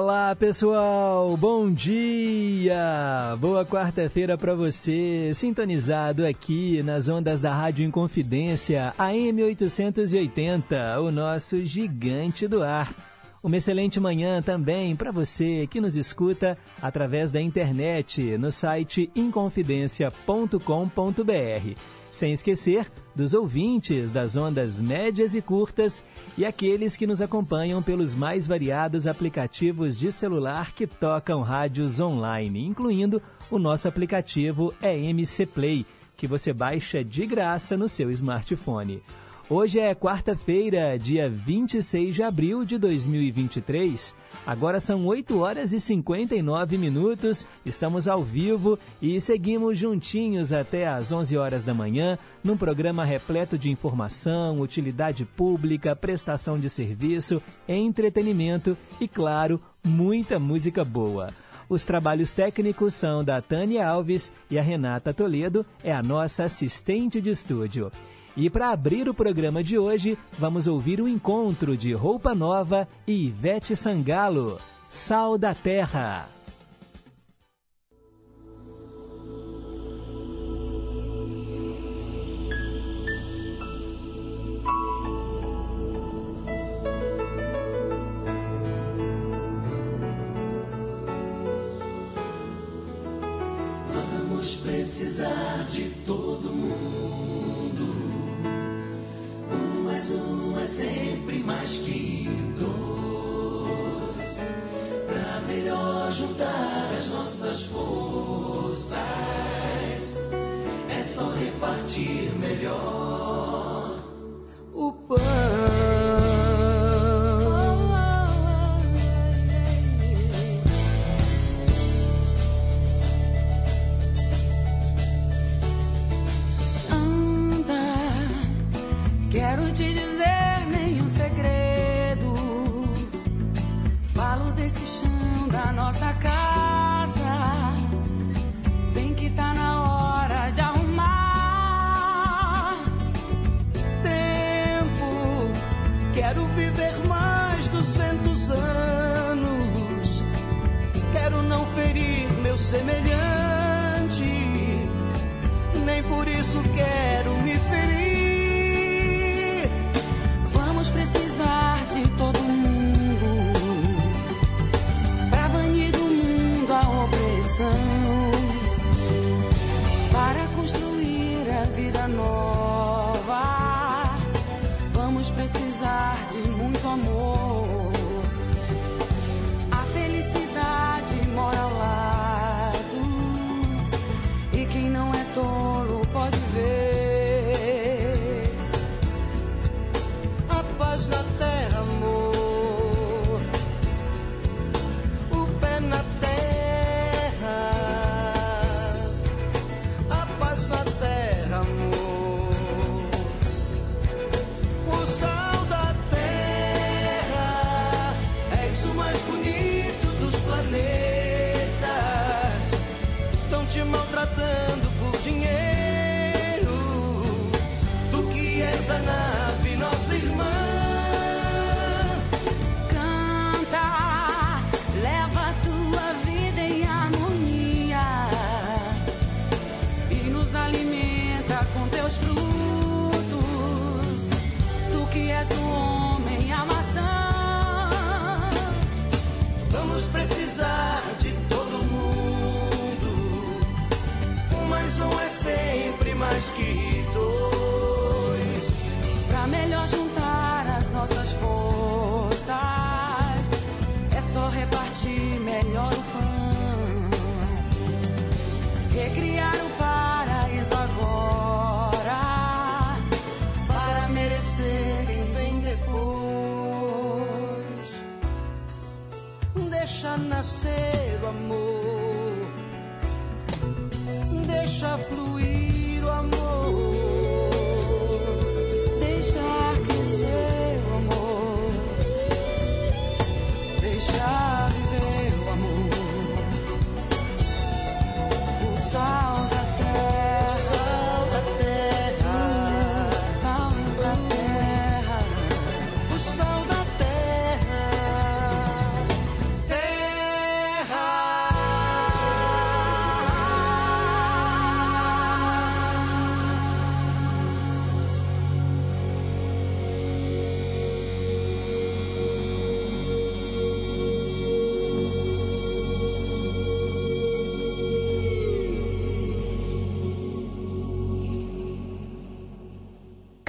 Diga lá, pessoal. Bom dia. Boa quarta-feira para você, sintonizado aqui nas ondas da Rádio Inconfidência, AM 880, o nosso gigante do ar. Uma excelente manhã também para você que nos escuta através da internet no site inconfidencia.com.br. Sem esquecer dos ouvintes das ondas médias e curtas e aqueles que nos acompanham pelos mais variados aplicativos de celular que tocam rádios online, incluindo o nosso aplicativo EMC Play, que você baixa de graça no seu smartphone. Hoje é quarta-feira, dia 26 de abril de 2023. Agora são 8 horas e 59 minutos. Estamos ao vivo e seguimos juntinhos até às 11 horas da manhã, num programa repleto de informação, utilidade pública, prestação de serviço, entretenimento e, claro, muita música boa. Os trabalhos técnicos são da Tânia Alves e a Renata Toledo é a nossa assistente de estúdio. E para abrir o programa de hoje, vamos ouvir o encontro de Roupa Nova e Ivete Sangalo, Sal da Terra. Vamos precisar de todo mundo. Mais um é sempre mais que dois. Pra melhor juntar as nossas forças, é só repartir melhor o pão. Nossa casa. Bem que tá na hora de arrumar. tempo. Quero viver mais duzentos anos. Quero não ferir meu semelhante. Nem por isso quero me ferir.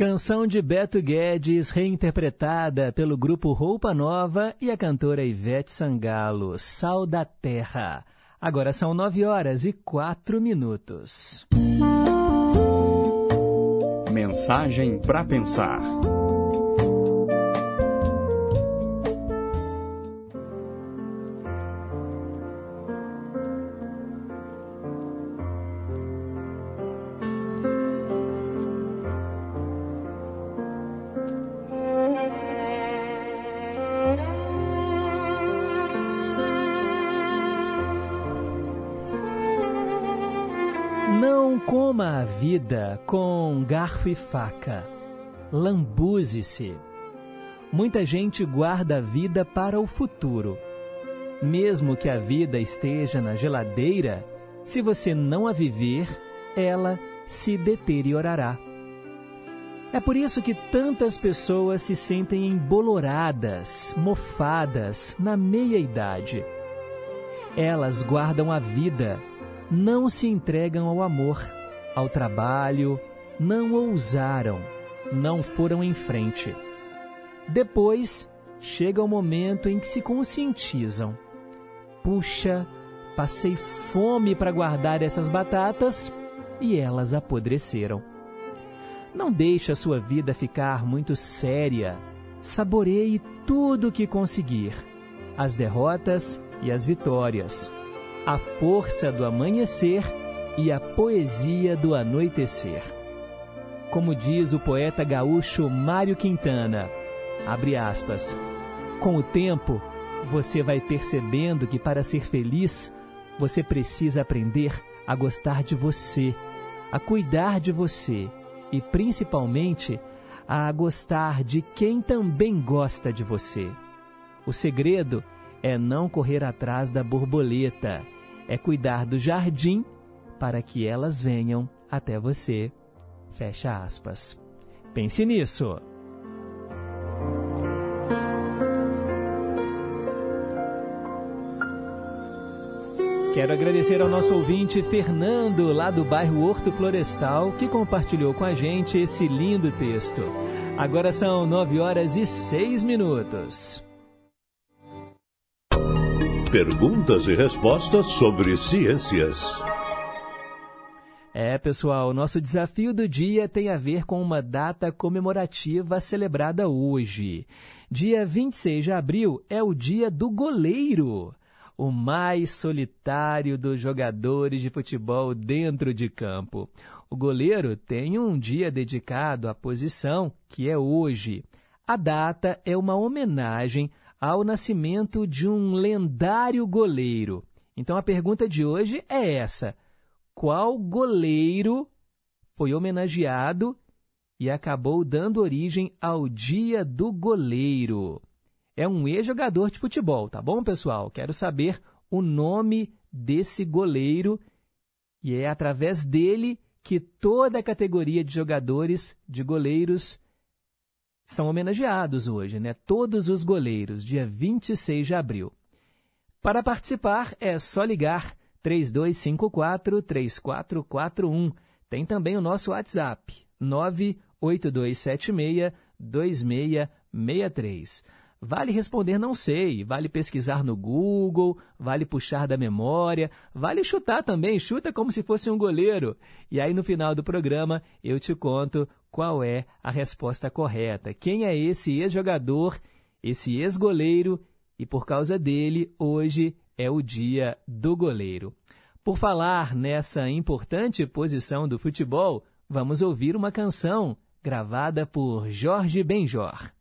Canção de Beto Guedes, reinterpretada pelo grupo Roupa Nova e a cantora Ivete Sangalo, Sal da Terra. Agora são nove horas e quatro minutos. Mensagem para pensar. Vida com garfo e faca. Lambuze-se. Muita gente guarda a vida para o futuro. Mesmo que a vida esteja na geladeira, se você não a viver, ela se deteriorará. É por isso que tantas pessoas se sentem emboloradas, mofadas, na meia-idade. Elas guardam a vida, não se entregam ao amor ao trabalho, não ousaram, não foram em frente. Depois chega o momento em que se conscientizam. Puxa, passei fome para guardar essas batatas e elas apodreceram. Não deixe a sua vida ficar muito séria. Saboreie tudo o que conseguir, as derrotas e as vitórias, a força do amanhecer poesia do anoitecer. Como diz o poeta gaúcho Mário Quintana, abre aspas, com o tempo você vai percebendo que para ser feliz você precisa aprender a gostar de você, a cuidar de você e principalmente a gostar de quem também gosta de você. O segredo é não correr atrás da borboleta, é cuidar do jardim para que elas venham até você. Fecha aspas. Pense nisso. Quero agradecer ao nosso ouvinte Fernando, lá do bairro Horto Florestal, que compartilhou com a gente esse lindo texto. Agora são nove horas e seis minutos. Perguntas e respostas sobre ciências. É, pessoal, nosso desafio do dia tem a ver com uma data comemorativa celebrada hoje. Dia 26 de abril é o dia do goleiro, o mais solitário dos jogadores de futebol dentro de campo. O goleiro tem um dia dedicado à posição, que é hoje. A data é uma homenagem ao nascimento de um lendário goleiro. Então a pergunta de hoje é essa: qual goleiro foi homenageado e acabou dando origem ao Dia do Goleiro. É um ex-jogador de futebol, tá bom, pessoal? Quero saber o nome desse goleiro e é através dele que toda a categoria de jogadores, de goleiros, são homenageados hoje, né? Todos os goleiros, dia 26 de abril. Para participar, é só ligar 3254-3441. Tem também o nosso WhatsApp, 98276-2663. Vale responder não sei, vale pesquisar no Google, vale puxar da memória, vale chutar também, chuta como se fosse um goleiro. E aí no final do programa eu te conto qual é a resposta correta. Quem é esse ex-jogador, esse ex-goleiro e por causa dele hoje é o dia do goleiro. Por falar nessa importante posição do futebol, vamos ouvir uma canção gravada por Jorge Benjor.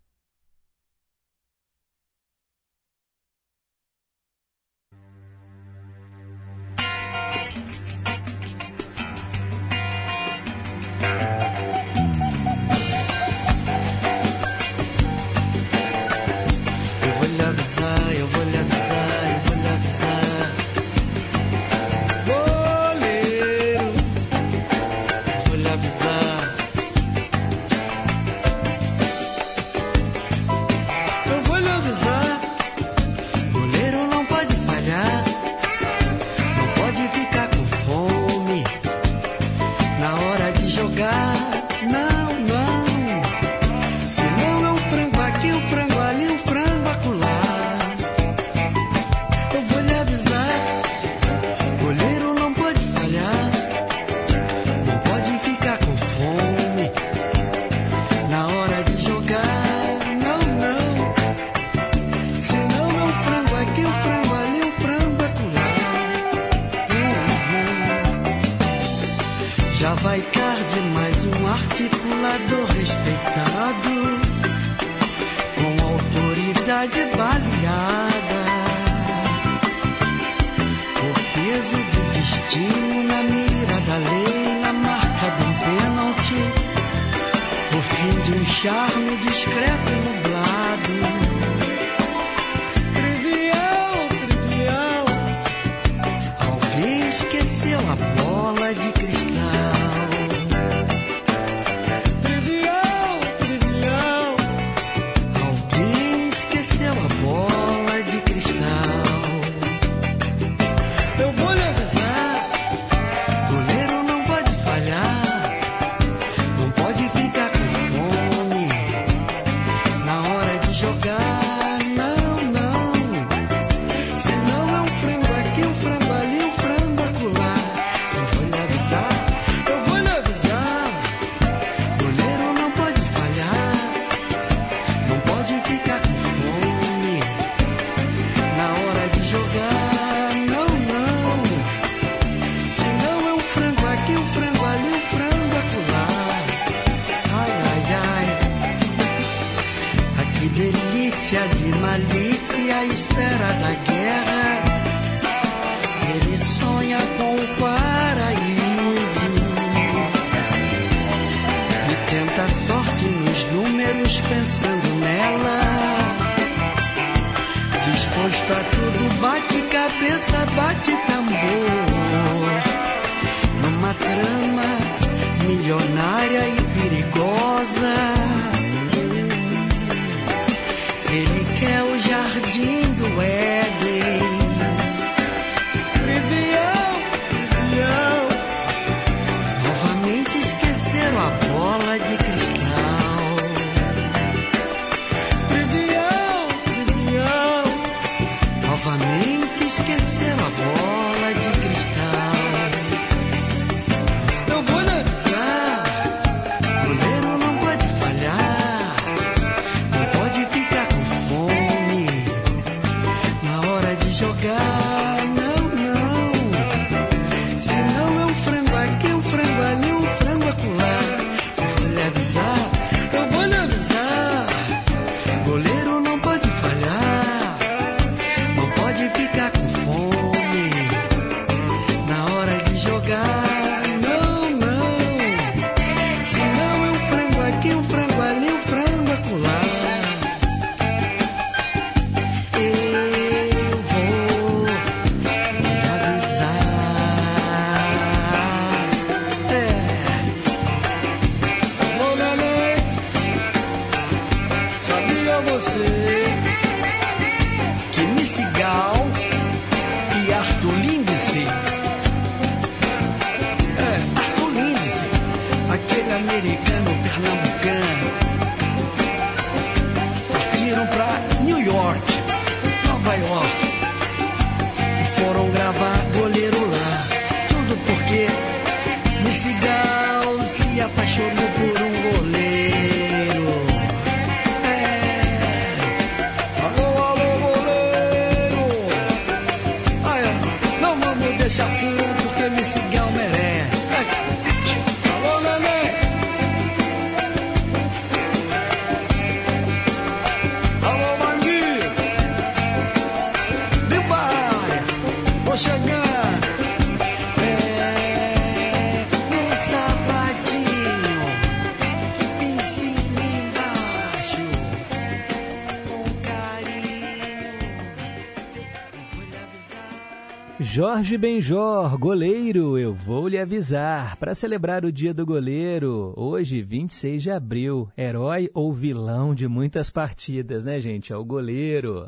Jorge Benjor, goleiro, eu vou lhe avisar. Para celebrar o Dia do Goleiro, hoje, 26 de abril, herói ou vilão de muitas partidas, né, gente? É o goleiro.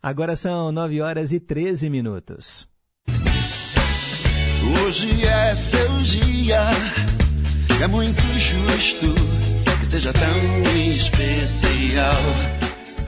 Agora são 9 horas e 13 minutos. Hoje é seu dia, é muito justo que seja tão especial.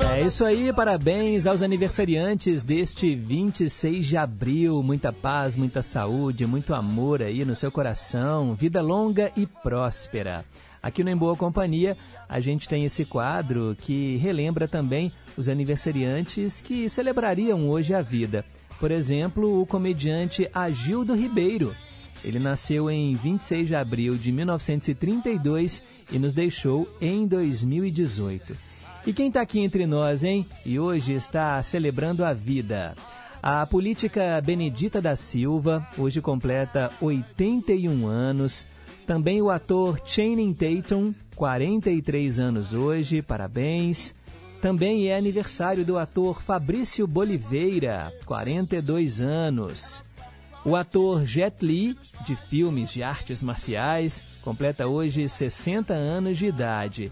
É isso aí, parabéns aos aniversariantes deste 26 de abril. Muita paz, muita saúde, muito amor aí no seu coração. Vida longa e próspera. Aqui no Em Boa Companhia, a gente tem esse quadro que relembra também os aniversariantes que celebrariam hoje a vida. Por exemplo, o comediante Agildo Ribeiro. Ele nasceu em 26 de abril de 1932 e nos deixou em 2018. E quem está aqui entre nós, hein? E hoje está celebrando a vida. A política Benedita da Silva hoje completa 81 anos. Também o ator Channing Tatum, 43 anos hoje, parabéns. Também é aniversário do ator Fabrício Boliveira, 42 anos. O ator Jet Li, de filmes de artes marciais, completa hoje 60 anos de idade.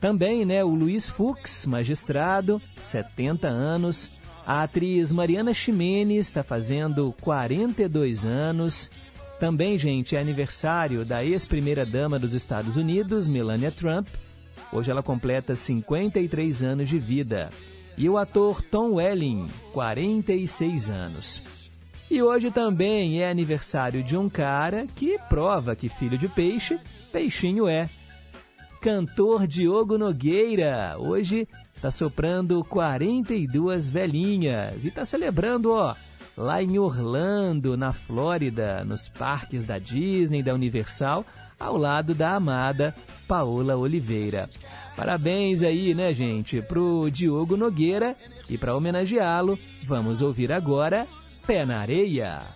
Também, né, o Luiz Fux, magistrado, 70 anos. A atriz Mariana Ximenes está fazendo 42 anos. Também, gente, é aniversário da ex-primeira-dama dos Estados Unidos, Melania Trump. Hoje ela completa 53 anos de vida. E o ator Tom Welling, 46 anos. E hoje também é aniversário de um cara que prova que filho de peixe, peixinho é. Cantor Diogo Nogueira, hoje está soprando 42 velhinhas e está celebrando, ó, lá em Orlando, na Flórida, nos parques da Disney, da Universal, ao lado da amada Paola Oliveira. Parabéns aí, né, gente, pro Diogo Nogueira e para homenageá-lo, vamos ouvir agora Pé na Areia.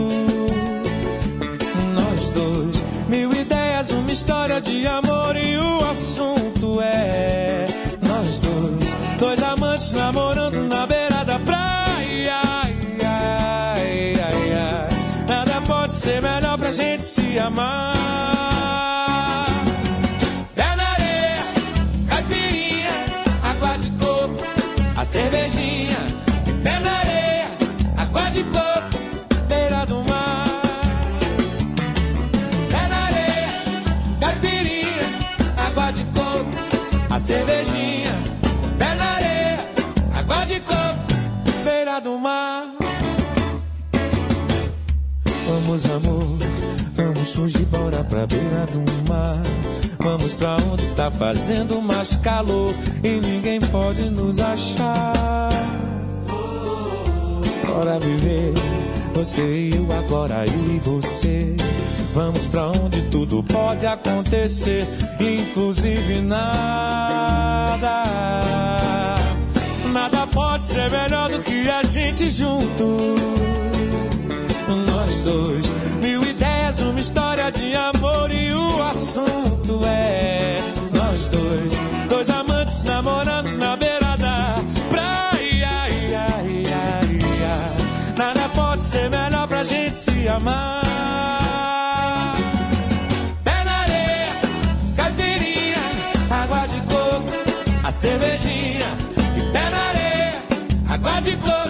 uma história de amor e o assunto é nós dois. Dois amantes namorando na beira da praia. Ai, ai, ai. Nada pode ser melhor pra gente se amar. Pé na areia, caipirinha, água de coco, a cervejinha. Pé na areia, água de coco, cervejinha. Pé na areia, água de coco, beira do mar. Vamos, amor, vamos fugir, bora pra beira do mar. Vamos pra onde tá fazendo mais calor e ninguém pode nos achar. Bora viver, você e eu agora, eu e você. Vamos pra onde tudo pode acontecer, inclusive nada. Nada pode ser melhor do que a gente junto. Nós dois, mil ideias, uma história de amor e o assunto é nós dois, dois amantes namorando na beira da praia. Ai, ai, ai, ai. Nada pode ser melhor pra gente se amar. Cervejinha. E pé na areia, água de coco,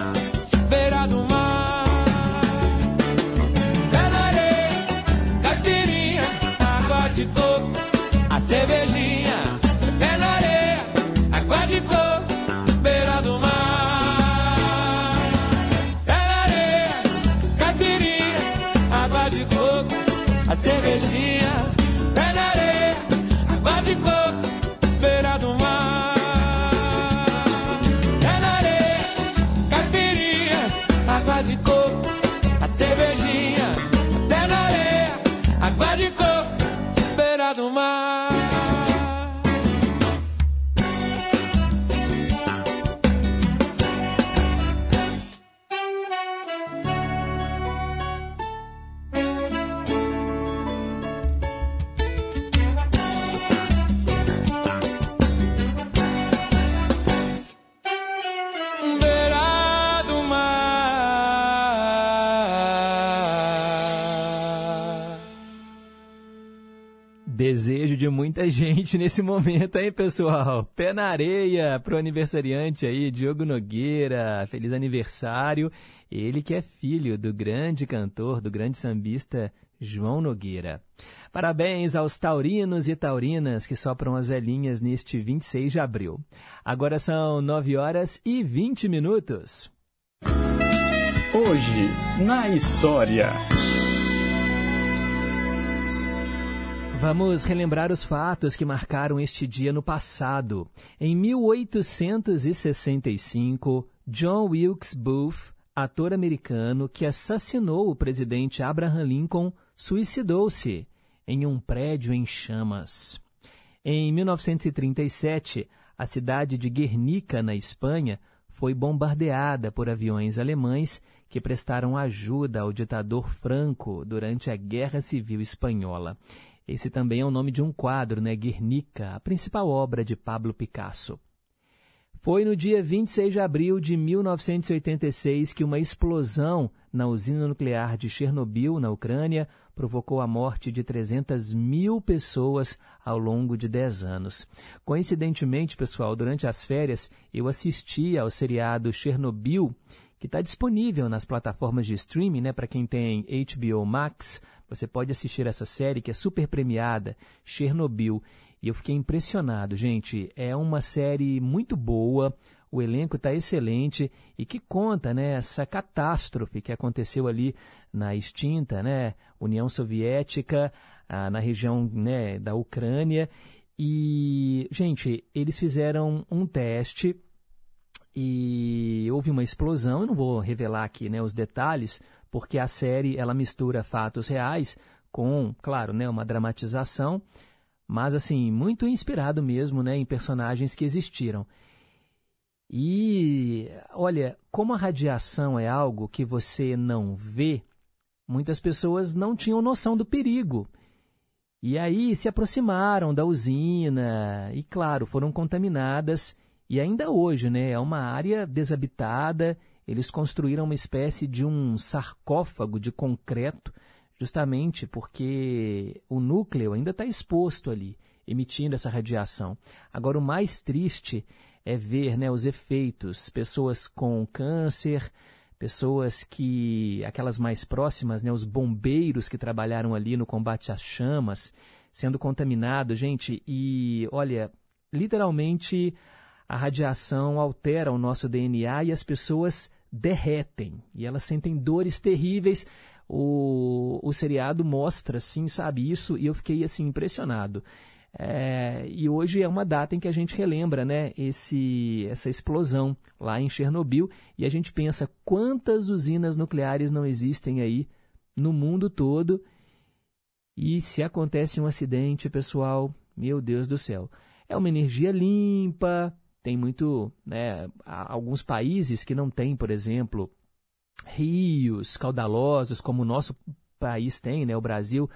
de muita gente nesse momento, hein, pessoal? Pé na areia pro aniversariante aí, Diogo Nogueira. Feliz aniversário. Ele que é filho do grande cantor, do grande sambista João Nogueira. Parabéns aos taurinos e taurinas que sopram as velhinhas neste 26 de abril. Agora são 9 horas e 20 minutos. Hoje, na história. Vamos relembrar os fatos que marcaram este dia no passado. Em 1865, John Wilkes Booth, ator americano que assassinou o presidente Abraham Lincoln, suicidou-se em um prédio em chamas. Em 1937, a cidade de Guernica, na Espanha, foi bombardeada por aviões alemães que prestaram ajuda ao ditador Franco durante a Guerra Civil Espanhola. Esse também é o nome de um quadro, né? Guernica, a principal obra de Pablo Picasso. Foi no dia 26 de abril de 1986 que uma explosão na usina nuclear de Chernobyl, na Ucrânia, provocou a morte de 300 mil pessoas ao longo de 10 anos. Coincidentemente, pessoal, durante as férias eu assisti ao seriado Chernobyl, que está disponível nas plataformas de streaming, né? Para quem tem HBO Max, você pode assistir essa série que é super premiada, Chernobyl. E eu fiquei impressionado, gente. É uma série muito boa, o elenco está excelente e que conta né, essa catástrofe que aconteceu ali na extinta né, União Soviética, na região né, da Ucrânia. E, gente, eles fizeram um teste e houve uma explosão. Eu não vou revelar aqui né, os detalhes, porque a série ela mistura fatos reais com, claro, né, uma dramatização mas assim, muito inspirado mesmo né, em personagens que existiram. E olha, como a radiação é algo que você não vê, muitas pessoas não tinham noção do perigo. E aí se aproximaram da usina e, claro, foram contaminadas. E ainda hoje, né, é uma área desabitada. Eles construíram uma espécie de um sarcófago de concreto justamente porque o núcleo ainda está exposto ali, emitindo essa radiação. Agora, o mais triste é ver né, os efeitos, pessoas com câncer, pessoas que, aquelas mais próximas, né, os bombeiros que trabalharam ali no combate às chamas, sendo contaminados, gente, e olha, literalmente a radiação altera o nosso DNA e as pessoas derretem e elas sentem dores terríveis o, o seriado mostra, assim, sabe, isso, e eu fiquei, assim, impressionado. É, e hoje é uma data em que a gente relembra né, esse, essa explosão lá em Chernobyl e a gente pensa quantas usinas nucleares não existem aí no mundo todo. E se acontece um acidente, pessoal, meu Deus do céu, é uma energia limpa, tem muito, né, alguns países que não têm, por exemplo, rios caudalosos, como o nosso país tem, né, o Brasil,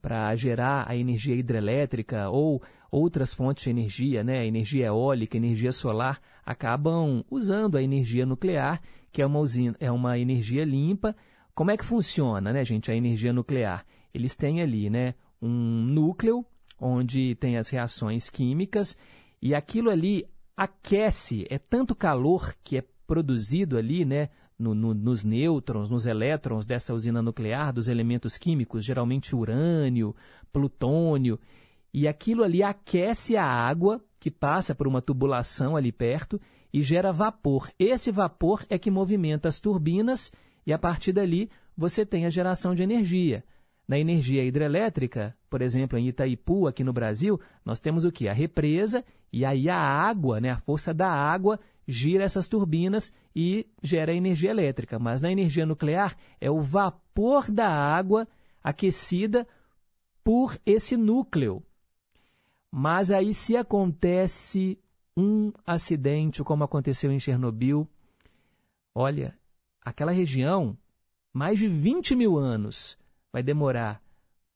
para gerar a energia hidrelétrica ou outras fontes de energia, né, energia eólica, energia solar, acabam usando a energia nuclear, que é uma, usina, é uma energia limpa. Como é que funciona, né, gente, a energia nuclear? Eles têm ali, né, um núcleo onde tem as reações químicas e aquilo ali aquece, é tanto calor que é produzido ali, né, no, no, nos nêutrons, nos elétrons dessa usina nuclear, dos elementos químicos, geralmente urânio, plutônio, e aquilo ali aquece a água que passa por uma tubulação ali perto e gera vapor. Esse vapor é que movimenta as turbinas e a partir dali você tem a geração de energia. Na energia hidrelétrica, por exemplo, em Itaipu, aqui no Brasil, nós temos o que? A represa, e aí a água, né, a força da água gira essas turbinas e gera energia elétrica. Mas na energia nuclear é o vapor da água aquecida por esse núcleo. Mas aí, se acontece um acidente, como aconteceu em Chernobyl, olha, aquela região, mais de 20 mil anos vai demorar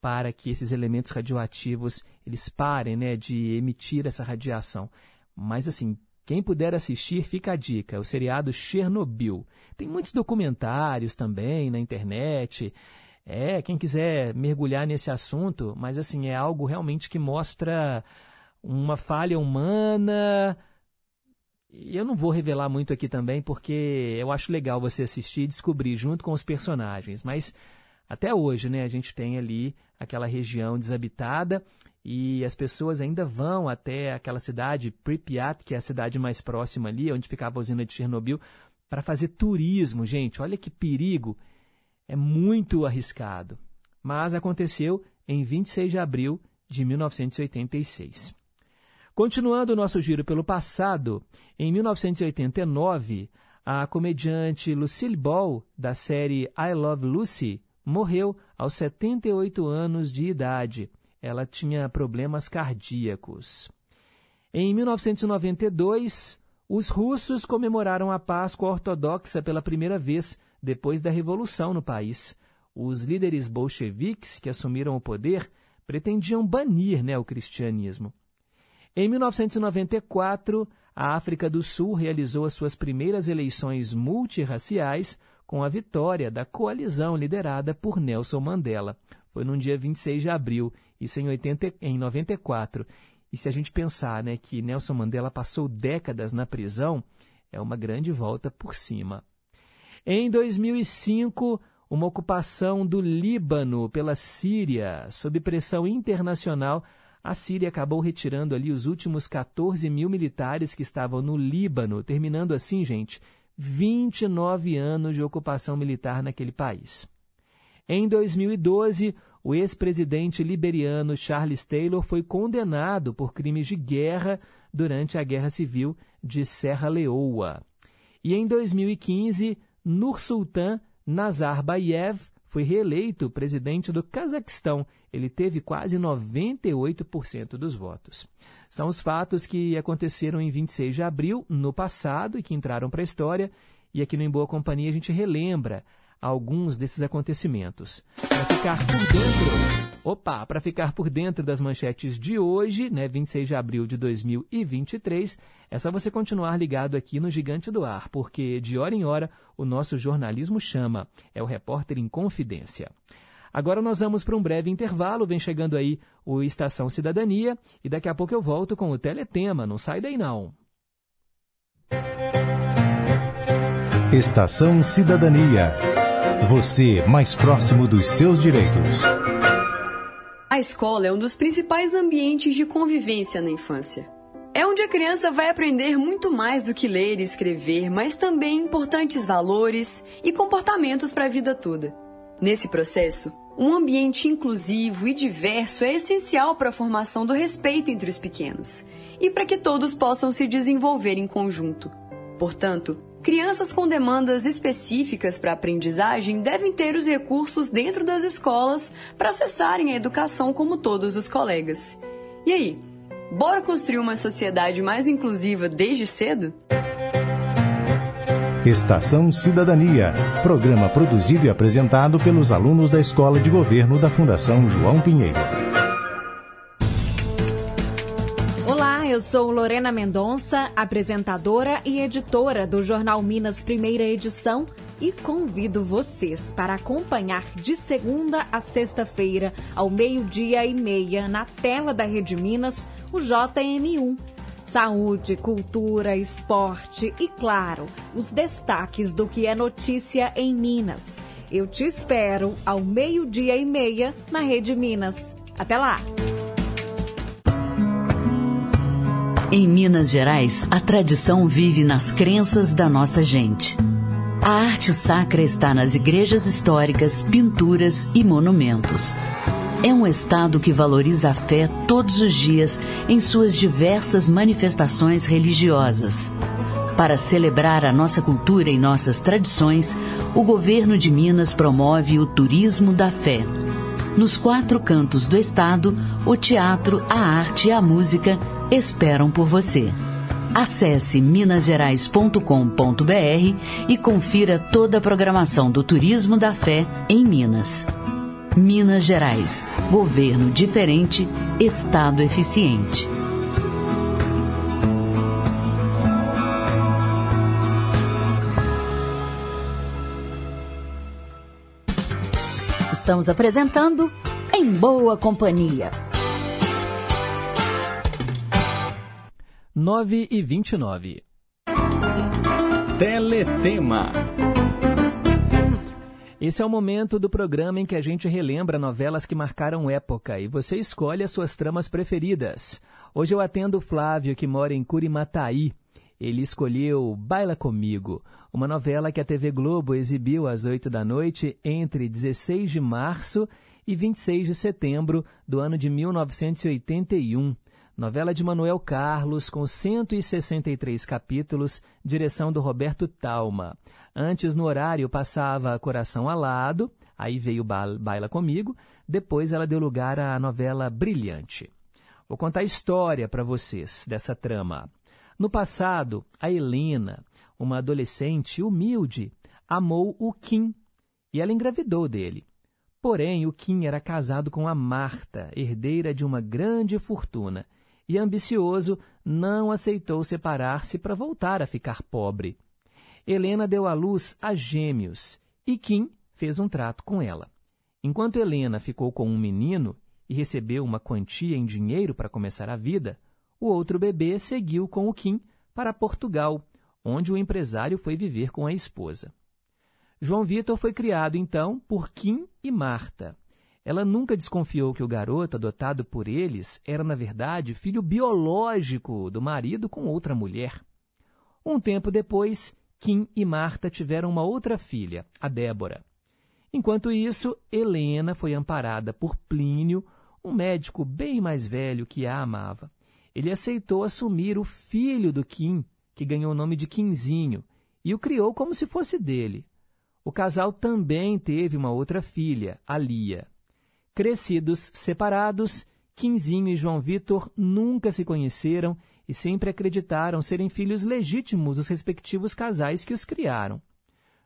para que esses elementos radioativos eles parem né, de emitir essa radiação. Mas assim, quem puder assistir, fica a dica, o seriado Chernobyl. Tem muitos documentários também na internet. É, quem quiser mergulhar nesse assunto, mas assim, é algo realmente que mostra uma falha humana. E eu não vou revelar muito aqui também, porque eu acho legal você assistir e descobrir junto com os personagens. Mas até hoje, né, a gente tem ali aquela região desabitada e as pessoas ainda vão até aquela cidade, Pripyat, que é a cidade mais próxima ali, onde ficava a usina de Chernobyl, para fazer turismo, gente. Olha que perigo! É muito arriscado. Mas aconteceu em 26 de abril de 1986. Continuando o nosso giro pelo passado, em 1989, a comediante Lucille Ball, da série I Love Lucy, morreu aos 78 anos de idade. Ela tinha problemas cardíacos. Em 1992, os russos comemoraram a Páscoa ortodoxa pela primeira vez depois da revolução no país. Os líderes bolcheviques que assumiram o poder pretendiam banir né, o cristianismo. Em 1994, a África do Sul realizou as suas primeiras eleições multirraciais com a vitória da coalizão liderada por Nelson Mandela. Foi no dia 26 de abril, isso em, 80, em 94. E se a gente pensar né, que Nelson Mandela passou décadas na prisão, é uma grande volta por cima. Em 2005, uma ocupação do Líbano pela Síria, sob pressão internacional, a Síria acabou retirando ali os últimos 14 mil militares que estavam no Líbano, terminando assim, gente, 29 anos de ocupação militar naquele país. Em 2012, o ex-presidente liberiano Charles Taylor foi condenado por crimes de guerra durante a Guerra Civil de Serra Leoa. E em 2015, Nursultan Nazarbayev foi reeleito presidente do Cazaquistão. Ele teve quase 98% dos votos. São os fatos que aconteceram em 26 de abril, no passado, e que entraram para a história. E aqui no Em Boa Companhia a gente relembra alguns desses acontecimentos. Para ficar por dentro, opa, para ficar por dentro das manchetes de hoje, né, 26 de abril de 2023, é só você continuar ligado aqui no Gigante do Ar, porque de hora em hora o nosso jornalismo chama, é o repórter em confidência. Agora nós vamos para um breve intervalo, vem chegando aí o Estação Cidadania e daqui a pouco eu volto com o Teletema, não sai daí não. Estação Cidadania. Você mais próximo dos seus direitos. A escola é um dos principais ambientes de convivência na infância. É onde a criança vai aprender muito mais do que ler e escrever, mas também importantes valores e comportamentos para a vida toda. Nesse processo, um ambiente inclusivo e diverso é essencial para a formação do respeito entre os pequenos e para que todos possam se desenvolver em conjunto. Portanto, crianças com demandas específicas para aprendizagem devem ter os recursos dentro das escolas para acessarem a educação como todos os colegas. E aí, bora construir uma sociedade mais inclusiva desde cedo? Estação Cidadania, programa produzido e apresentado pelos alunos da Escola de Governo da Fundação João Pinheiro. Olá, eu sou Lorena Mendonça, apresentadora e editora do Jornal Minas Primeira Edição e convido vocês para acompanhar de segunda a sexta-feira, ao meio-dia e meia, na tela da Rede Minas, o JM1 saúde, cultura, esporte e, claro, os destaques do que é notícia em Minas. Eu te espero ao meio-dia e meia na Rede Minas. Até lá! Em Minas Gerais, a tradição vive nas crenças da nossa gente. A arte sacra está nas igrejas históricas, pinturas e monumentos é um Estado que valoriza a fé todos os dias em suas diversas manifestações religiosas. Para celebrar a nossa cultura e nossas tradições, o governo de Minas promove o turismo da fé. Nos quatro cantos do estado, o teatro, a arte e a música esperam por você. Acesse minasgerais.com.br e confira toda a programação do Turismo da Fé em Minas. Minas Gerais. Governo diferente, Estado eficiente. Estamos apresentando Em Boa Companhia. 9 e 29. Teletema. Esse é o momento do programa em que a gente relembra novelas que marcaram época e você escolhe as suas tramas preferidas. Hoje eu atendo o Flávio, que mora em Curimataí. Ele escolheu Baila Comigo, uma novela que a TV Globo exibiu às 8 da noite entre 16 de março e 26 de setembro do ano de 1981. Novela de Manuel Carlos, com 163 capítulos, direção do Roberto Talma. Antes, no horário, passava Coração Alado, aí veio Baila Comigo, depois ela deu lugar à novela Brilhante. Vou contar a história para vocês dessa trama. No passado, a Helena, uma adolescente humilde, amou o Kim e ela engravidou dele. Porém, o Kim era casado com a Marta, herdeira de uma grande fortuna, e ambicioso não aceitou separar-se para voltar a ficar pobre. Helena deu à luz a gêmeos e Kim fez um trato com ela. Enquanto Helena ficou com um menino e recebeu uma quantia em dinheiro para começar a vida, o outro bebê seguiu com o Kim para Portugal, onde o empresário foi viver com a esposa. João Vitor foi criado, então, por Kim e Marta. Ela nunca desconfiou que o garoto adotado por eles era, na verdade, filho biológico do marido com outra mulher. Um tempo depois, Kim e Marta tiveram uma outra filha, a Débora. Enquanto isso, Helena foi amparada por Plínio, um médico bem mais velho que a amava ele aceitou assumir o filho do Kim, que ganhou o nome de Quinzinho, e o criou como se fosse dele. O casal também teve uma outra filha, a Lia. Crescidos separados, Quinzinho e João Vitor nunca se conheceram e sempre acreditaram serem filhos legítimos dos respectivos casais que os criaram.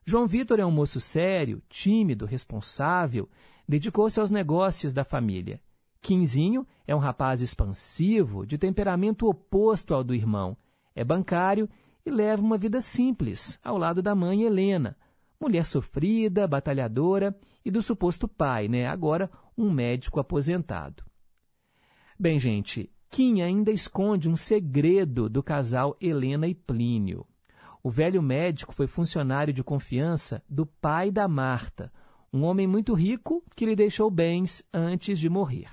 João Vitor é um moço sério, tímido, responsável, dedicou-se aos negócios da família. Quinzinho é um rapaz expansivo, de temperamento oposto ao do irmão. É bancário e leva uma vida simples, ao lado da mãe Helena, mulher sofrida, batalhadora e do suposto pai, né? agora um médico aposentado. Bem, gente, Kim ainda esconde um segredo do casal Helena e Plínio. O velho médico foi funcionário de confiança do pai da Marta, um homem muito rico que lhe deixou bens antes de morrer.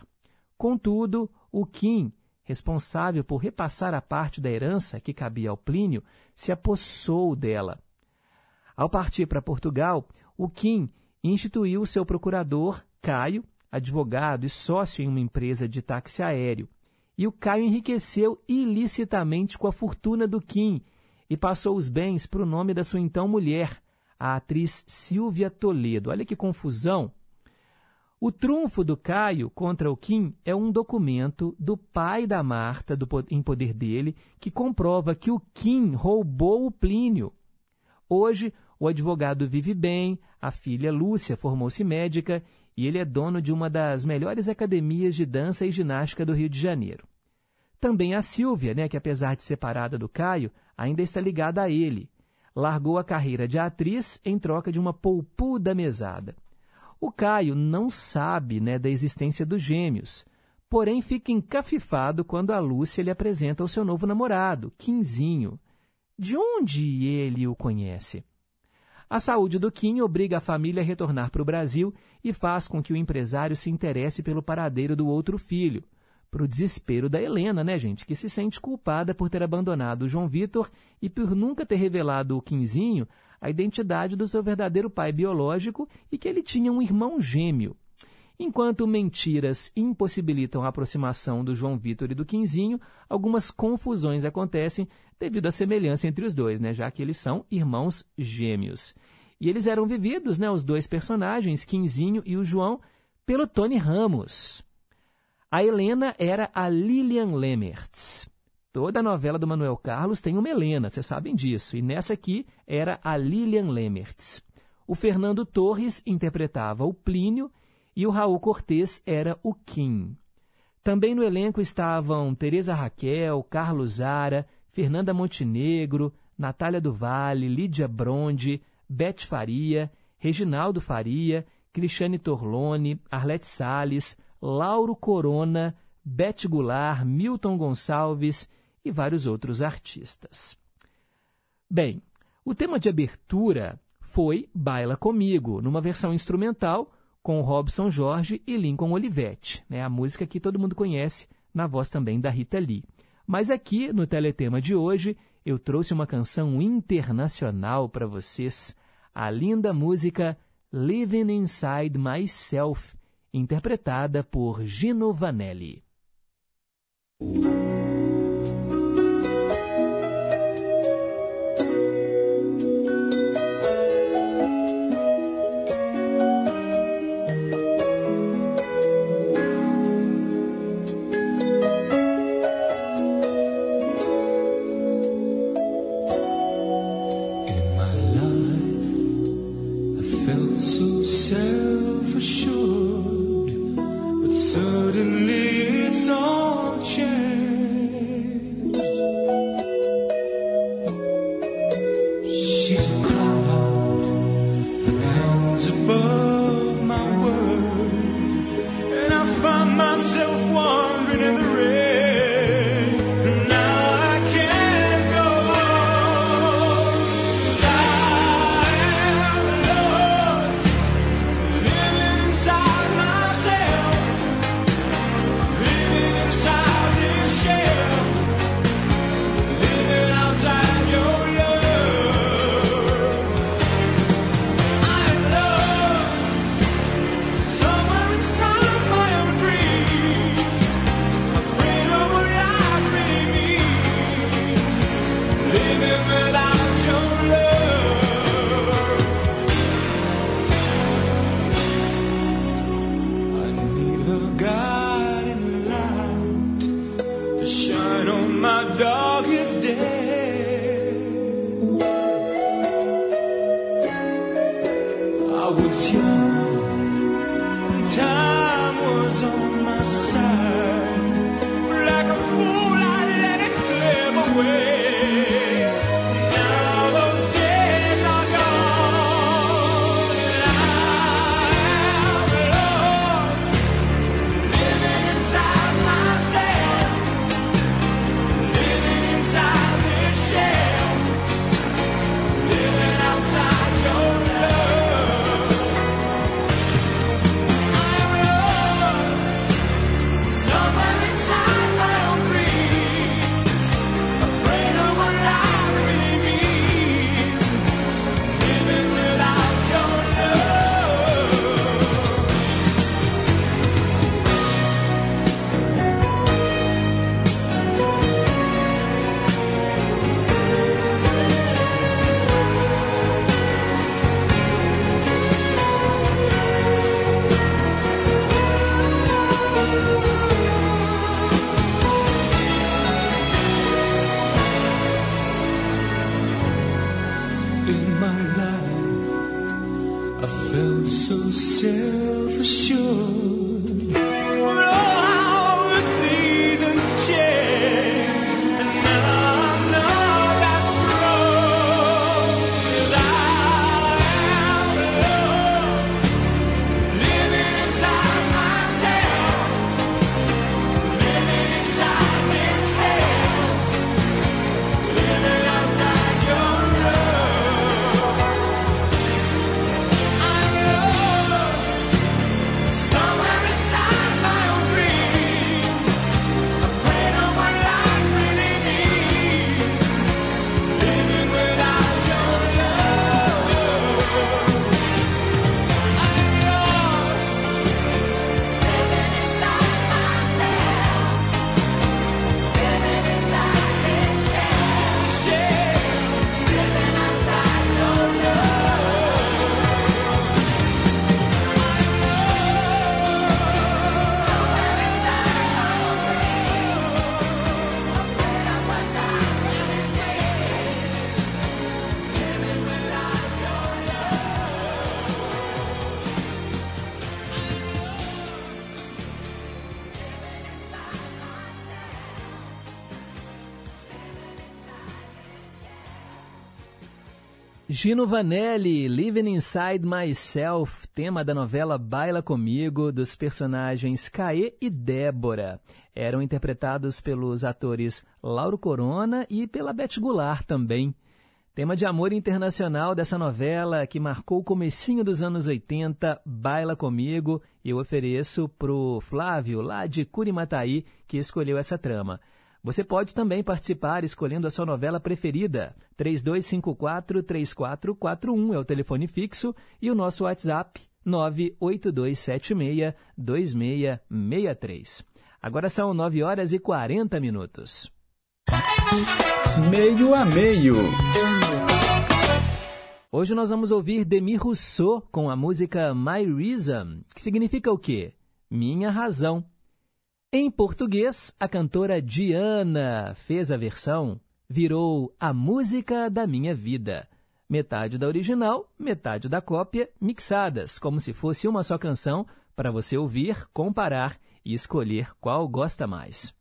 Contudo, o Kim, responsável por repassar a parte da herança que cabia ao Plínio, se apossou dela. Ao partir para Portugal, o Kim instituiu seu procurador, Caio, advogado e sócio em uma empresa de táxi aéreo. E o Caio enriqueceu ilicitamente com a fortuna do Kim e passou os bens para o nome da sua então mulher, a atriz Silvia Toledo. Olha que confusão! O trunfo do Caio contra o Kim é um documento do pai da Marta, do, em poder dele, que comprova que o Kim roubou o Plínio. Hoje, o advogado vive bem, a filha Lúcia formou-se médica e ele é dono de uma das melhores academias de dança e ginástica do Rio de Janeiro. Também a Silvia, né, que apesar de separada do Caio, ainda está ligada a ele. Largou a carreira de atriz em troca de uma polpuda mesada. O Caio não sabe né, da existência dos gêmeos, porém fica encafifado quando a Lúcia lhe apresenta o seu novo namorado, Quinzinho. De onde ele o conhece? A saúde do Kim obriga a família a retornar para o Brasil e faz com que o empresário se interesse pelo paradeiro do outro filho, para o desespero da Helena, né, gente, que se sente culpada por ter abandonado o João Vitor e por nunca ter revelado o Quinzinho a identidade do seu verdadeiro pai biológico e que ele tinha um irmão gêmeo. Enquanto mentiras impossibilitam a aproximação do João Vitor e do Quinzinho, algumas confusões acontecem devido à semelhança entre os dois, né, já que eles são irmãos gêmeos. E eles eram vividos, né, os dois personagens, Quinzinho e o João, pelo Tony Ramos. A Helena era a Lilian Lemertz. Toda novela do Manuel Carlos tem uma Helena, vocês sabem disso, e nessa aqui era a Lilian Lemertz. O Fernando Torres interpretava o Plínio e o Raul Cortez era o Kim. Também no elenco estavam Teresa Raquel, Carlos Zara, Fernanda Montenegro, Natália do Vale, Lídia Bronde, Beth Faria, Reginaldo Faria, Cristiane Torlone, Arlete Sales, Lauro Corona, Bete Goulart, Milton Gonçalves e vários outros artistas. Bem, o tema de abertura foi Baila Comigo, numa versão instrumental com Robson Jorge e Lincoln Olivetti, né? a música que todo mundo conhece, na voz também da Rita Lee. Mas aqui, no Teletema de hoje, eu trouxe uma canção internacional para vocês, a linda música Living Inside Myself, interpretada por Gino Vanelli. Gino Vanelli, Living Inside Myself, tema da novela Baila Comigo, dos personagens Caê e Débora. Eram interpretados pelos atores Lauro Corona e pela Beth Goulart também. Tema de amor internacional dessa novela que marcou o comecinho dos anos 80, Baila Comigo, eu ofereço pro Flávio, lá de Curimataí, que escolheu essa trama. Você pode também participar escolhendo a sua novela preferida. 3254-3441 é o telefone fixo e o nosso WhatsApp 98276-2663. Agora são 9 horas e 40 minutos. Meio a meio. Hoje nós vamos ouvir Demi Rousseau com a música My Reason, que significa o quê? Minha Razão. Em português, a cantora Diana fez a versão Virou a Música da Minha Vida. Metade da original, metade da cópia, mixadas, como se fosse uma só canção, para você ouvir, comparar e escolher qual gosta mais.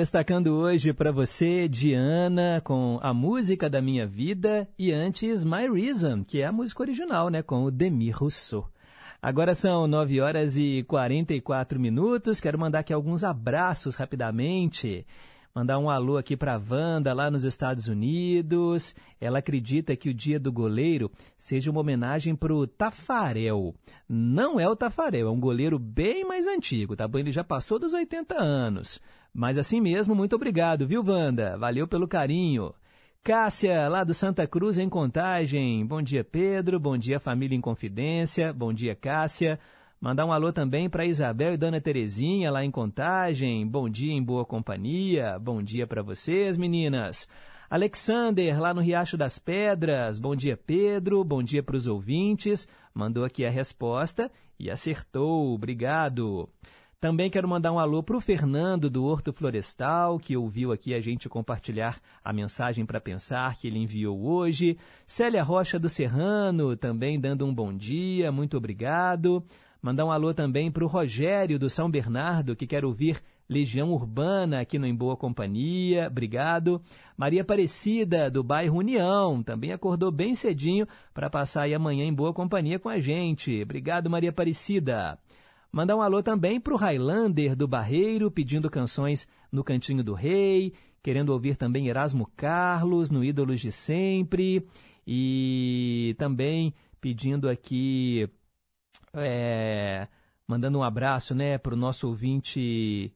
destacando hoje para você Diana com a música da minha vida e antes My Reason, que é a música original, né, com o Demi Rousseau. Agora são 9 horas e 44 minutos. Quero mandar aqui alguns abraços rapidamente. Mandar um alô aqui para a Wanda, lá nos Estados Unidos. Ela acredita que o Dia do Goleiro seja uma homenagem para o Tafarel. Não é o Tafarel, é um goleiro bem mais antigo, tá bom? Ele já passou dos 80 anos. Mas assim mesmo, muito obrigado, viu, Wanda? Valeu pelo carinho. Cássia, lá do Santa Cruz, em Contagem. Bom dia, Pedro. Bom dia, família em Confidência. Bom dia, Cássia. Mandar um alô também para Isabel e Dona Terezinha, lá em Contagem. Bom dia em boa companhia. Bom dia para vocês, meninas. Alexander, lá no Riacho das Pedras. Bom dia, Pedro. Bom dia para os ouvintes. Mandou aqui a resposta e acertou. Obrigado. Também quero mandar um alô para o Fernando do Horto Florestal, que ouviu aqui a gente compartilhar a mensagem para pensar que ele enviou hoje. Célia Rocha do Serrano, também dando um bom dia, muito obrigado. Mandar um alô também para o Rogério do São Bernardo, que quer ouvir Legião Urbana aqui no Em Boa Companhia, obrigado. Maria Aparecida, do bairro União, também acordou bem cedinho para passar aí amanhã em Boa Companhia com a gente. Obrigado, Maria Aparecida. Mandar um alô também para o Highlander do Barreiro, pedindo canções no Cantinho do Rei, querendo ouvir também Erasmo Carlos no Ídolos de Sempre, e também pedindo aqui, é, mandando um abraço né, para o nosso ouvinte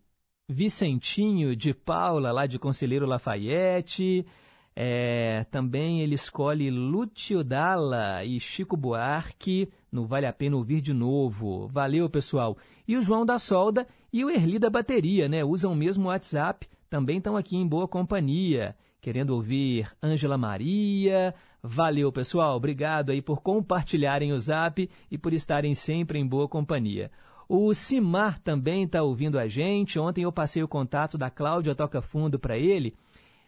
Vicentinho de Paula, lá de Conselheiro Lafayette. É, também ele escolhe Lúcio Dalla e Chico Buarque, no Vale a Pena Ouvir de Novo. Valeu, pessoal. E o João da Solda e o Erli da Bateria, né? Usam o mesmo WhatsApp, também estão aqui em boa companhia, querendo ouvir Ângela Maria. Valeu, pessoal. Obrigado aí por compartilharem o Zap e por estarem sempre em boa companhia. O Simar também está ouvindo a gente. Ontem eu passei o contato da Cláudia Toca Fundo para ele.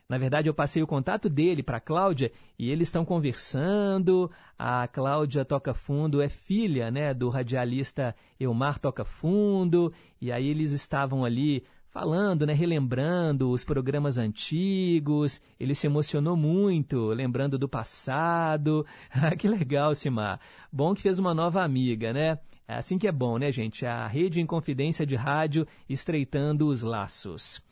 Na verdade, eu passei o contato dele para a Cláudia e eles estão conversando. A Cláudia Toca Fundo é filha né, do radialista Elmar Toca Fundo. E aí eles estavam ali falando, né, relembrando os programas antigos. Ele se emocionou muito, lembrando do passado. Ah, que legal, Simar. Bom que fez uma nova amiga, né? É assim que é bom, né, gente? A rede em confidência de rádio estreitando os laços.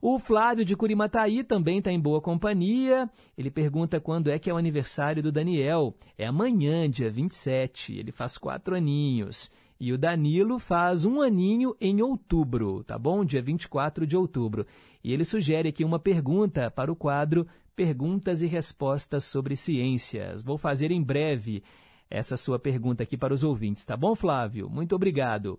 O Flávio de Curimataí também está em boa companhia. Ele pergunta quando é que é o aniversário do Daniel. É amanhã, dia 27. Ele faz quatro aninhos. E o Danilo faz um aninho em outubro, tá bom? Dia 24 de outubro. E ele sugere aqui uma pergunta para o quadro Perguntas e Respostas sobre Ciências. Vou fazer em breve essa sua pergunta aqui para os ouvintes, tá bom, Flávio? Muito obrigado.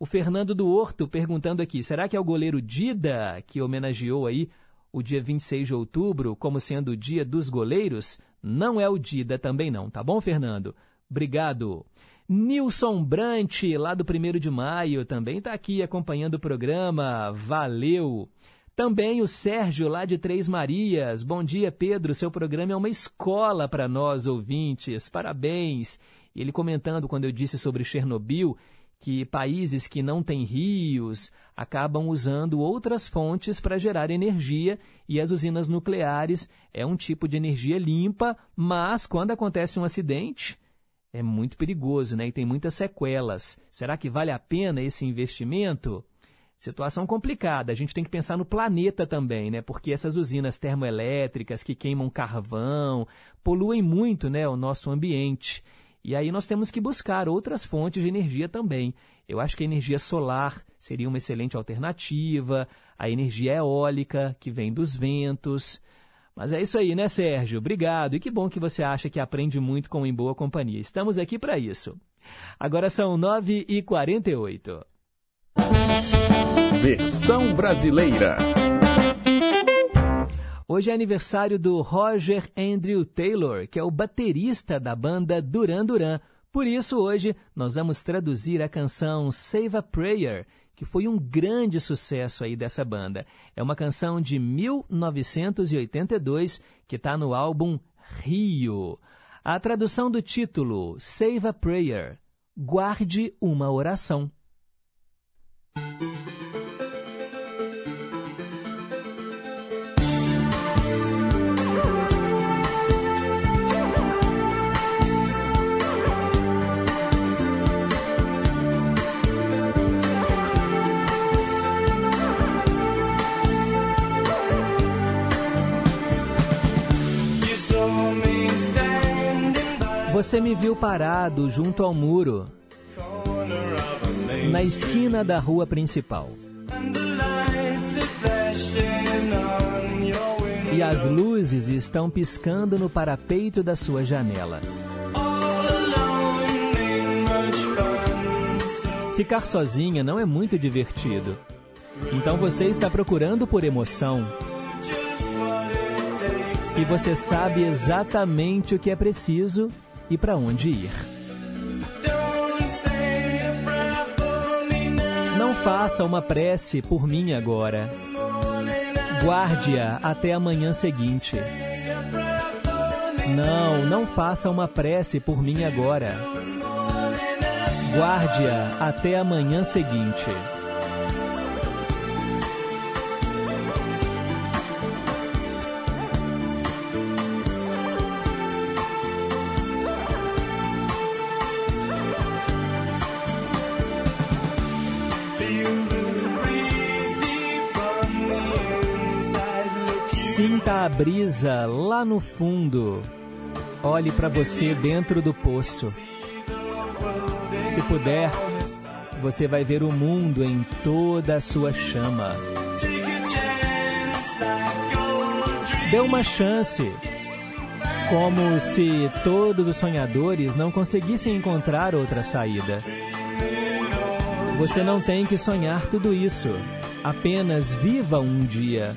O Fernando do Horto perguntando aqui: será que é o goleiro Dida que homenageou aí o dia 26 de outubro como sendo o dia dos goleiros? Não é o Dida também não, tá bom, Fernando? Obrigado. Nilson Brant, lá do 1 de maio, também está aqui acompanhando o programa. Valeu! Também o Sérgio, lá de Três Marias. Bom dia, Pedro. Seu programa é uma escola para nós, ouvintes. Parabéns. Ele comentando quando eu disse sobre Chernobyl que países que não têm rios acabam usando outras fontes para gerar energia e as usinas nucleares é um tipo de energia limpa, mas quando acontece um acidente é muito perigoso, né? E tem muitas sequelas. Será que vale a pena esse investimento? Situação complicada. A gente tem que pensar no planeta também, né? Porque essas usinas termoelétricas que queimam carvão poluem muito, né, o nosso ambiente. E aí nós temos que buscar outras fontes de energia também. Eu acho que a energia solar seria uma excelente alternativa, a energia eólica, que vem dos ventos. Mas é isso aí, né, Sérgio? Obrigado. E que bom que você acha que aprende muito com Em Boa Companhia. Estamos aqui para isso. Agora são 9h48. Versão brasileira. Hoje é aniversário do Roger Andrew Taylor, que é o baterista da banda Duran Duran. Por isso, hoje, nós vamos traduzir a canção Save a Prayer, que foi um grande sucesso aí dessa banda. É uma canção de 1982 que está no álbum Rio. A tradução do título Save a Prayer, Guarde uma oração. Você me viu parado junto ao muro, na esquina da rua principal. E as luzes estão piscando no parapeito da sua janela. Ficar sozinha não é muito divertido. Então você está procurando por emoção. E você sabe exatamente o que é preciso e para onde ir. Não faça uma prece por mim agora. Guarde-a até a manhã seguinte. Não, não faça uma prece por mim agora. Guarde-a até a manhã seguinte. Brisa lá no fundo. Olhe para você dentro do poço. Se puder, você vai ver o mundo em toda a sua chama. Dê uma chance. Como se todos os sonhadores não conseguissem encontrar outra saída. Você não tem que sonhar tudo isso. Apenas viva um dia.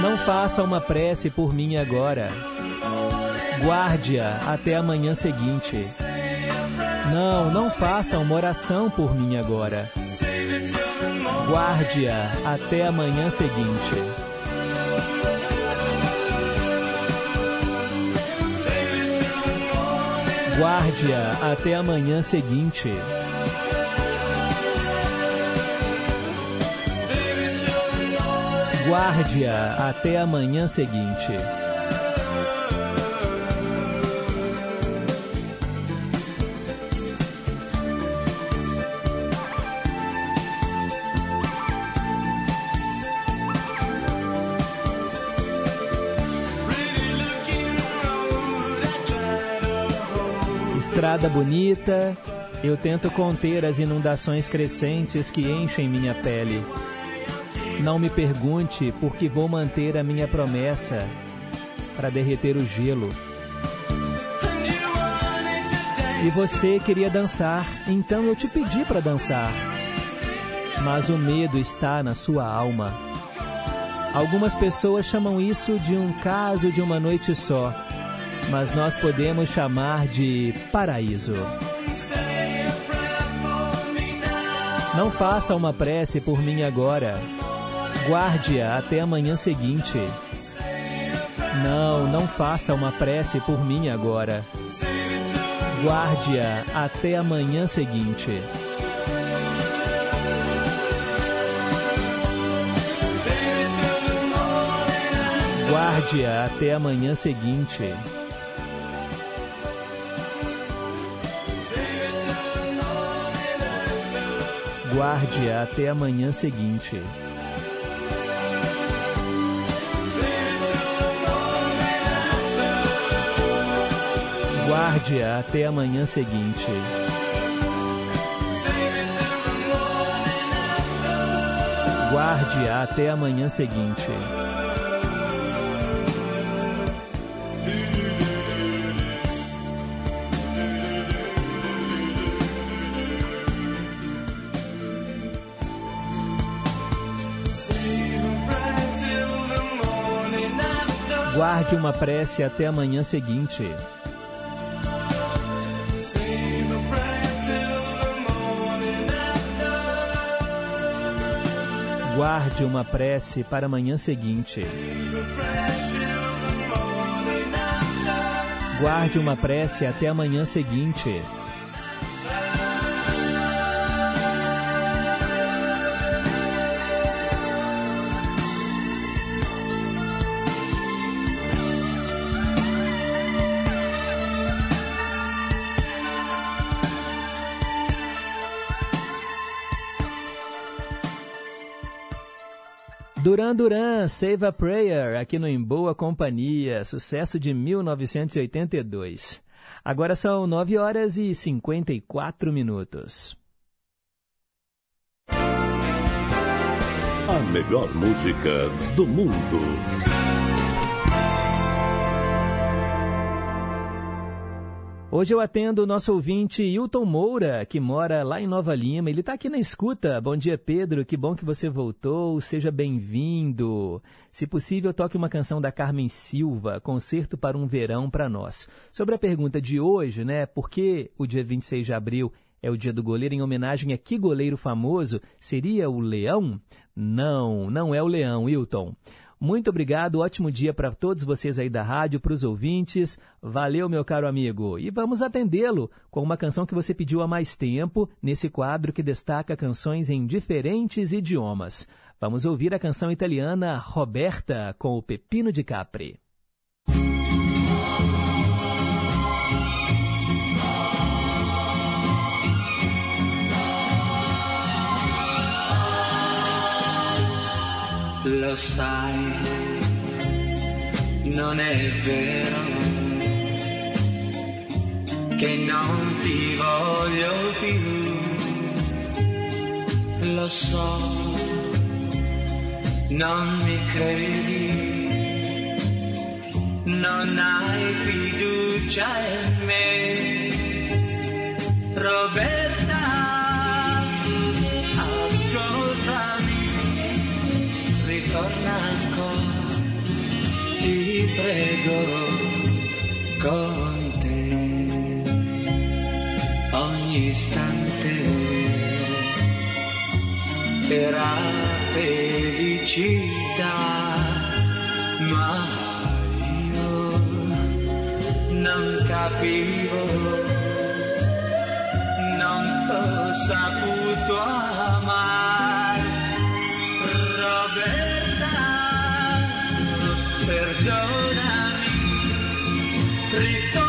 Não faça uma prece por mim agora. Guarde-a até a manhã seguinte. Não, não faça uma oração por mim agora. Guarde-a até a manhã seguinte. Guarde-a até a manhã seguinte. Guarde-a até a manhã seguinte. Estrada bonita, eu tento conter as inundações crescentes que enchem minha pele. Não me pergunte por que vou manter a minha promessa para derreter o gelo. E você queria dançar, então eu te pedi para dançar. Mas o medo está na sua alma. Algumas pessoas chamam isso de um caso de uma noite só, mas nós podemos chamar de paraíso. Não faça uma prece por mim agora. Guarde-a até a manhã seguinte. Não, não faça uma prece por mim agora. Guarde-a até a manhã seguinte. Guarde-a até a manhã seguinte. Guarde-a até a manhã seguinte. Guarde-a até a manhã seguinte. Guarde-a até a manhã seguinte. Guarde uma prece até a manhã seguinte. Guarde uma prece para a manhã seguinte. Guarde uma prece até a manhã seguinte. Duran Duran, Save a Prayer, aqui no Em Boa Companhia, sucesso de 1982. Agora são 9 horas e 54 minutos. A melhor música do mundo. Hoje eu atendo o nosso ouvinte Hilton Moura, que mora lá em Nova Lima. Ele está aqui na escuta. Bom dia, Pedro. Que bom que você voltou. Seja bem-vindo. Se possível, toque uma canção da Carmen Silva, Concerto para um Verão para nós. Sobre a pergunta de hoje, né? Por que o dia 26 de abril é o dia do goleiro em homenagem a que goleiro famoso? Seria o Leão? Não, não é o Leão, Hilton. Muito obrigado, ótimo dia para todos vocês aí da rádio, para os ouvintes. Valeu, meu caro amigo. E vamos atendê-lo com uma canção que você pediu há mais tempo, nesse quadro que destaca canções em diferentes idiomas. Vamos ouvir a canção italiana Roberta com o Pepino de Capri. Lo sai, non è vero che non ti voglio più. Lo so, non mi credi, non hai fiducia in me. Roberta, con te ogni istante era felicità, ma io non capivo, non t'ho saputo amare. Roberta, perdonami, Rico.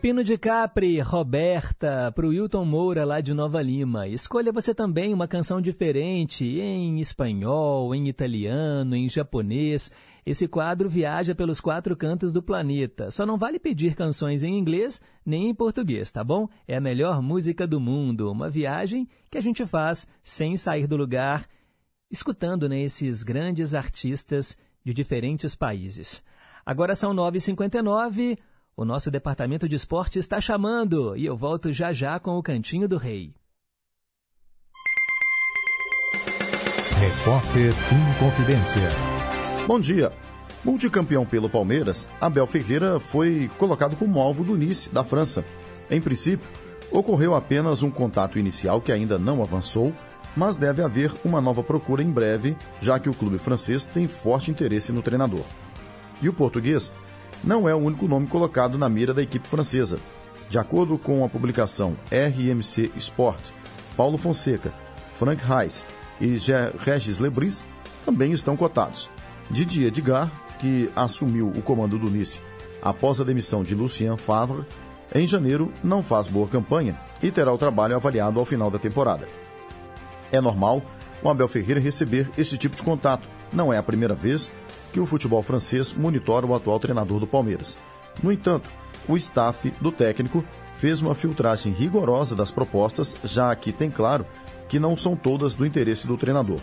Pepino de Capri, Roberta, para o Wilton Moura lá de Nova Lima. Escolha você também uma canção diferente em espanhol, em italiano, em japonês. Esse quadro viaja pelos quatro cantos do planeta. Só não vale pedir canções em inglês nem em português, tá bom? É a melhor música do mundo. Uma viagem que a gente faz sem sair do lugar, escutando né, esses grandes artistas de diferentes países. Agora são 9h59. O nosso departamento de esporte está chamando e eu volto já já com o Cantinho do Rei. Repórter em Confidência. Bom dia. Multicampeão pelo Palmeiras, Abel Ferreira foi colocado como alvo do Nice, da França. Em princípio, ocorreu apenas um contato inicial que ainda não avançou, mas deve haver uma nova procura em breve, já que o clube francês tem forte interesse no treinador. E o português não é o único nome colocado na mira da equipe francesa. De acordo com a publicação RMC Sport, Paulo Fonseca, Frank Reis e Regis Lebris também estão cotados. Didier Edgar, que assumiu o comando do Nice após a demissão de Lucien Favre, em janeiro não faz boa campanha e terá o trabalho avaliado ao final da temporada. É normal o Abel Ferreira receber esse tipo de contato. Não é a primeira vez que o futebol francês monitora o atual treinador do Palmeiras. No entanto, o staff do técnico fez uma filtragem rigorosa das propostas, já que tem claro que não são todas do interesse do treinador.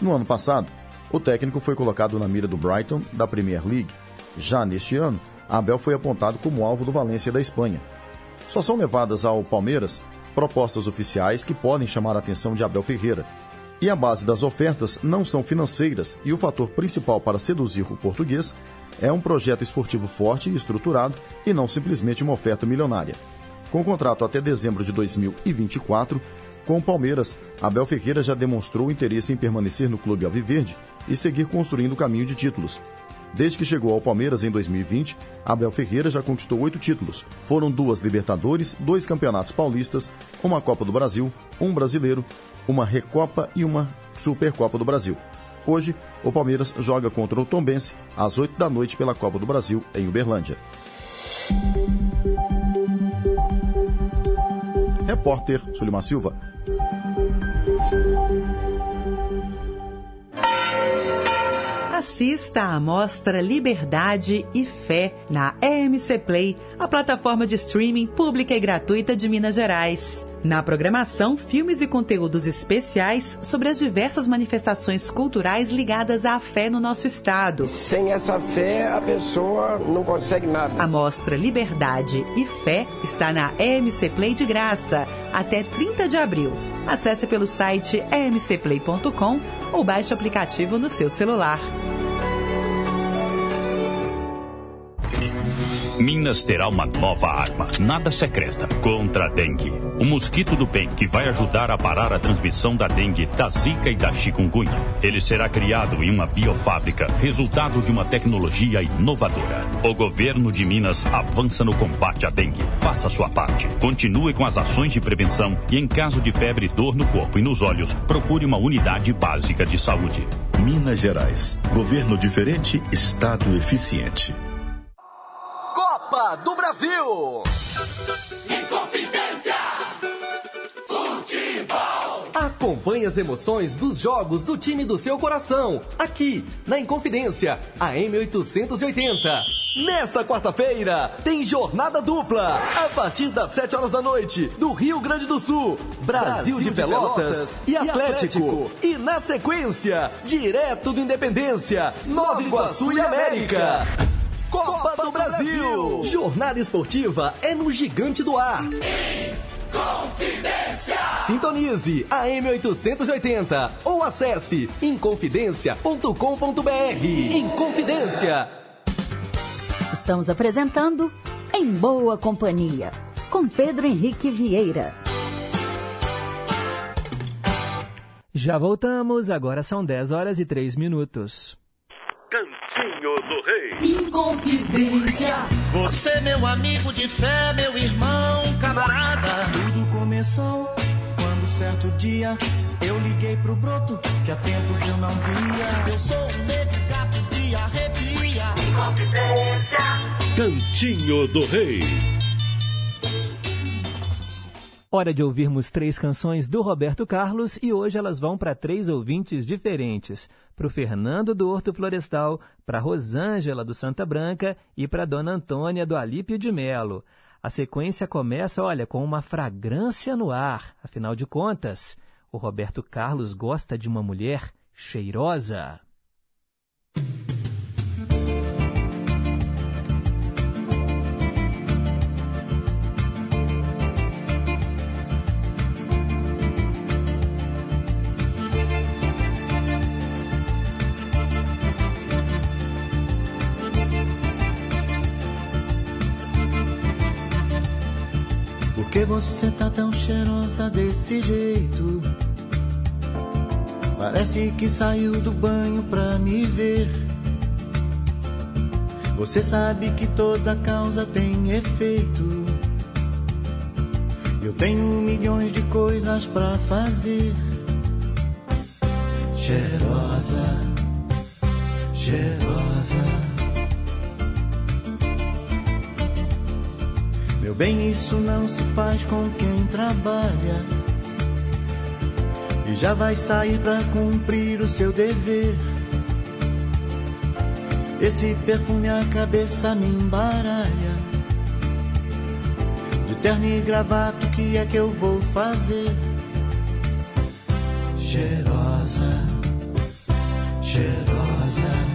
No ano passado, o técnico foi colocado na mira do Brighton, da Premier League. Já neste ano, Abel foi apontado como alvo do Valência da Espanha. Só são levadas ao Palmeiras propostas oficiais que podem chamar a atenção de Abel Ferreira. E a base das ofertas não são financeiras e o fator principal para seduzir o português é um projeto esportivo forte e estruturado e não simplesmente uma oferta milionária. Com contrato até dezembro de 2024, com o Palmeiras, Abel Ferreira já demonstrou interesse em permanecer no clube alviverde e seguir construindo o caminho de títulos. Desde que chegou ao Palmeiras em 2020, Abel Ferreira já conquistou oito títulos. Foram duas Libertadores, dois Campeonatos Paulistas, uma Copa do Brasil, um Brasileiro, uma Recopa e uma Supercopa do Brasil. Hoje, o Palmeiras joga contra o Tombense às 8 da noite pela Copa do Brasil em Uberlândia. Repórter Sulimar Silva. Assista à mostra Liberdade e Fé na EMC Play, a plataforma de streaming pública e gratuita de Minas Gerais. Na programação, filmes e conteúdos especiais sobre as diversas manifestações culturais ligadas à fé no nosso estado. Sem essa fé, a pessoa não consegue nada. A mostra Liberdade e Fé está na EMC Play de graça até 30 de abril. Acesse pelo site emcplay.com ou baixe o aplicativo no seu celular. Minas terá uma nova arma, nada secreta, contra a dengue. O mosquito do bem que vai ajudar a parar a transmissão da dengue, da zika e da chikungunya. Ele será criado em uma biofábrica, resultado de uma tecnologia inovadora. O governo de Minas avança no combate à dengue. Faça sua parte. Continue com as ações de prevenção e, em caso de febre, dor no corpo e nos olhos, procure uma unidade básica de saúde. Minas Gerais. Governo diferente, Estado eficiente. Copa do Brasil. Inconfidência. Futebol. Acompanhe as emoções dos jogos do time do seu coração, aqui na Inconfidência, a M880. Nesta quarta-feira, tem jornada dupla, a partir das 7 horas da noite, do Rio Grande do Sul, Brasil, Brasil de, de Pelotas, Pelotas e e Atlético. Atlético. E na sequência, direto do Independência, Nova Iguaçu e América. Copa do Brasil! Jornada esportiva é no Gigante do Ar. Confidência. Sintonize a M880 ou acesse inconfidencia.com.br. Inconfidência. Estamos apresentando Em Boa Companhia, com Pedro Henrique Vieira. Já voltamos, agora são 10 horas e 3 minutos. Cantinho do Rei. Inconfidência. Você, meu amigo de fé, meu irmão, camarada. Tudo começou quando certo dia eu liguei pro broto que há tempos eu não via. Eu sou um negro gato de arrepia. Inconfidência. Cantinho do Rei. Hora de ouvirmos três canções do Roberto Carlos e hoje elas vão para três ouvintes diferentes. Para o Fernando do Horto Florestal, para Rosângela do Santa Branca e para Dona Antônia do Alípio de Melo. A sequência começa, olha, com uma fragrância no ar. Afinal de contas, o Roberto Carlos gosta de uma mulher cheirosa. Você tá tão cheirosa desse jeito? Parece que saiu do banho pra me ver. Você sabe que toda causa tem efeito. Eu tenho milhões de coisas pra fazer. Cheirosa, cheirosa. Meu bem, isso não se faz com quem trabalha e já vai sair pra cumprir o seu dever. Esse perfume a cabeça me embaralha. De terno e gravata, o que é que eu vou fazer? Cheirosa, cheirosa.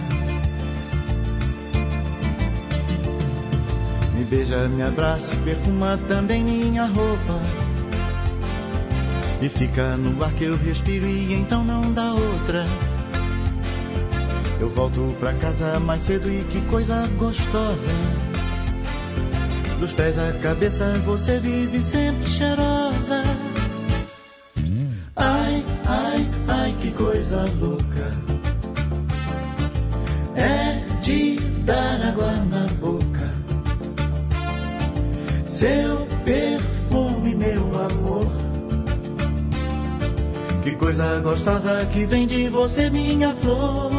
Beija, me abraça e perfuma também minha roupa. E fica no ar que eu respiro e então não dá outra. Eu volto pra casa mais cedo e que coisa gostosa. Dos pés à cabeça você vive sempre cheirosa. Ai, ai, ai, que coisa louca. Seu perfume, meu amor. Que coisa gostosa que vem de você, minha flor.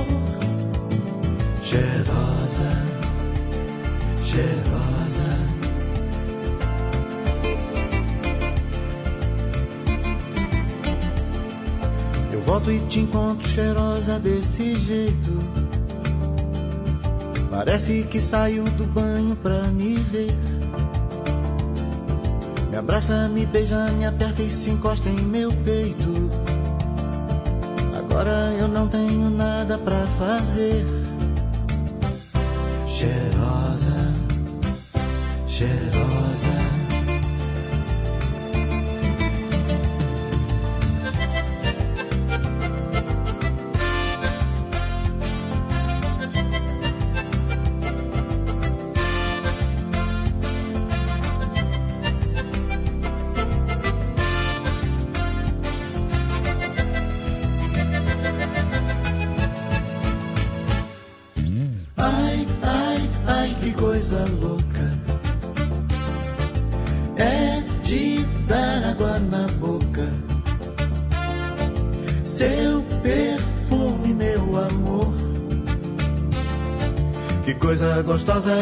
Cheirosa, cheirosa. Eu volto e te encontro cheirosa desse jeito. Parece que saiu do banho pra me ver. Me abraça, me beija, me aperta e se encosta em meu peito. Agora eu não tenho nada pra fazer. Cheirosa, cheirosa.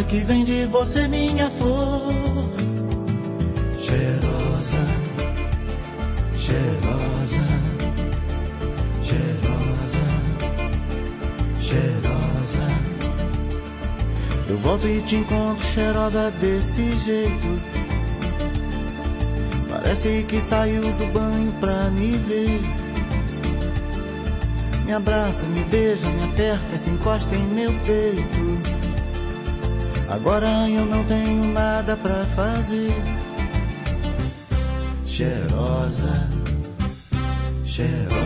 Que vem de você, minha flor. Cheirosa, cheirosa, cheirosa, cheirosa. Eu volto e te encontro cheirosa desse jeito. Parece que saiu do banho pra me ver. Me abraça, me beija, me aperta se encosta em meu peito. Agora eu não tenho nada pra fazer. Cheirosa, cheirosa,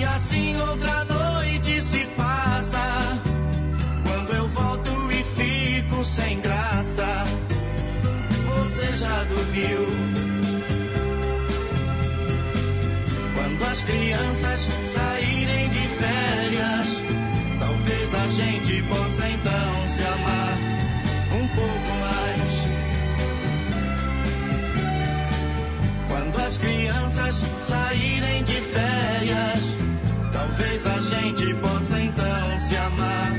E assim outra noite se passa. Quando eu volto e fico sem graça, você já dormiu. Quando as crianças saírem de férias, talvez a gente possa então se amar um pouco mais. Quando as crianças saírem de férias, talvez a gente possa então se amar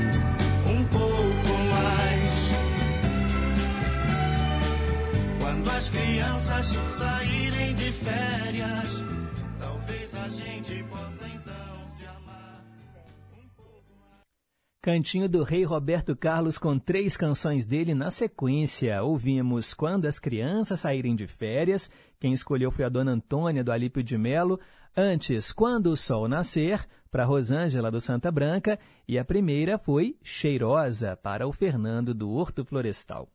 um pouco mais. Quando as crianças saírem de férias, talvez a gente possa então se amar. Cantinho do Rei Roberto Carlos com três canções dele na sequência. Ouvimos Quando as Crianças Saírem de Férias. Quem escolheu foi a Dona Antônia do Alípio de Melo. Antes, Quando o Sol Nascer, para Rosângela do Santa Branca. E a primeira foi Cheirosa, para o Fernando do Horto Florestal.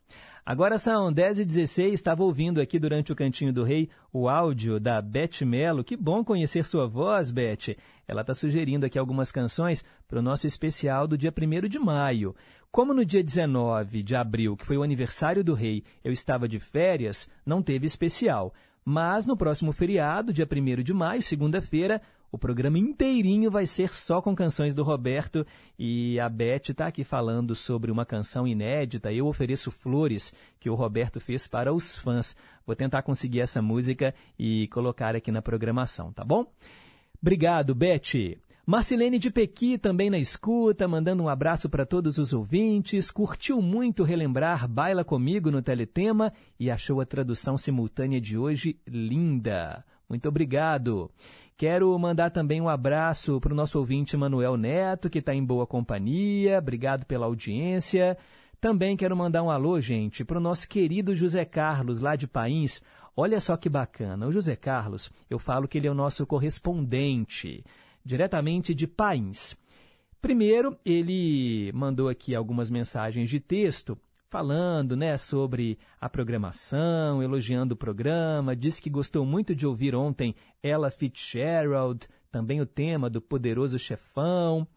Agora são 10 e 16 estava ouvindo aqui durante o Cantinho do Rei o áudio da Beth Melo. Que bom conhecer sua voz, Beth. Ela está sugerindo aqui algumas canções para o nosso especial do dia 1 de maio. Como no dia 19 de abril, que foi o aniversário do rei, eu estava de férias, não teve especial. Mas no próximo feriado, dia 1 de maio, segunda-feira, o programa inteirinho vai ser só com canções do Roberto e a Beth está aqui falando sobre uma canção inédita. Eu ofereço flores que o Roberto fez para os fãs. Vou tentar conseguir essa música e colocar aqui na programação, tá bom? Obrigado, Beth. Marcilene de Pequi também na escuta, mandando um abraço para todos os ouvintes. Curtiu muito relembrar Baila Comigo no Teletema e achou a tradução simultânea de hoje linda. Muito obrigado. Quero mandar também um abraço para o nosso ouvinte Manuel Neto, que está em boa companhia. Obrigado pela audiência. Também quero mandar um alô, gente, para o nosso querido José Carlos, lá de Pains. Olha só que bacana. O José Carlos, eu falo que ele é o nosso correspondente, diretamente de Pains. Primeiro, ele mandou aqui algumas mensagens de texto falando né, sobre a programação, elogiando o programa, disse que gostou muito de ouvir ontem Ella Fitzgerald, também o tema do Poderoso Chefão.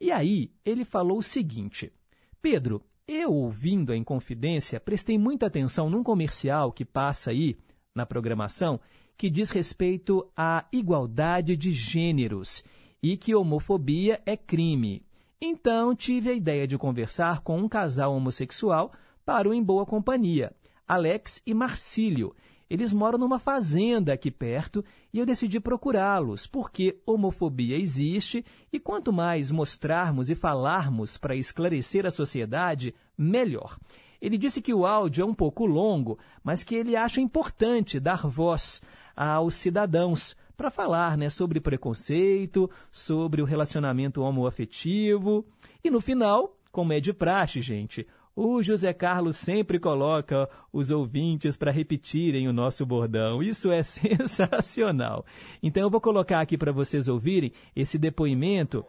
E aí ele falou o seguinte: Pedro, eu ouvindo a Inconfidência, prestei muita atenção num comercial que passa aí na programação que diz respeito à igualdade de gêneros e que homofobia é crime. Então tive a ideia de conversar com um casal homossexual para o Em Boa Companhia, Alex e Marcílio. Eles moram numa fazenda aqui perto e eu decidi procurá-los, porque homofobia existe e quanto mais mostrarmos e falarmos para esclarecer a sociedade, melhor. Ele disse que o áudio é um pouco longo, mas que ele acha importante dar voz aos cidadãos para falar né, sobre preconceito, sobre o relacionamento homoafetivo. E no final, como é de praxe, gente, o José Carlos sempre coloca os ouvintes para repetirem o nosso bordão. Isso é sensacional. Então eu vou colocar aqui para vocês ouvirem esse depoimento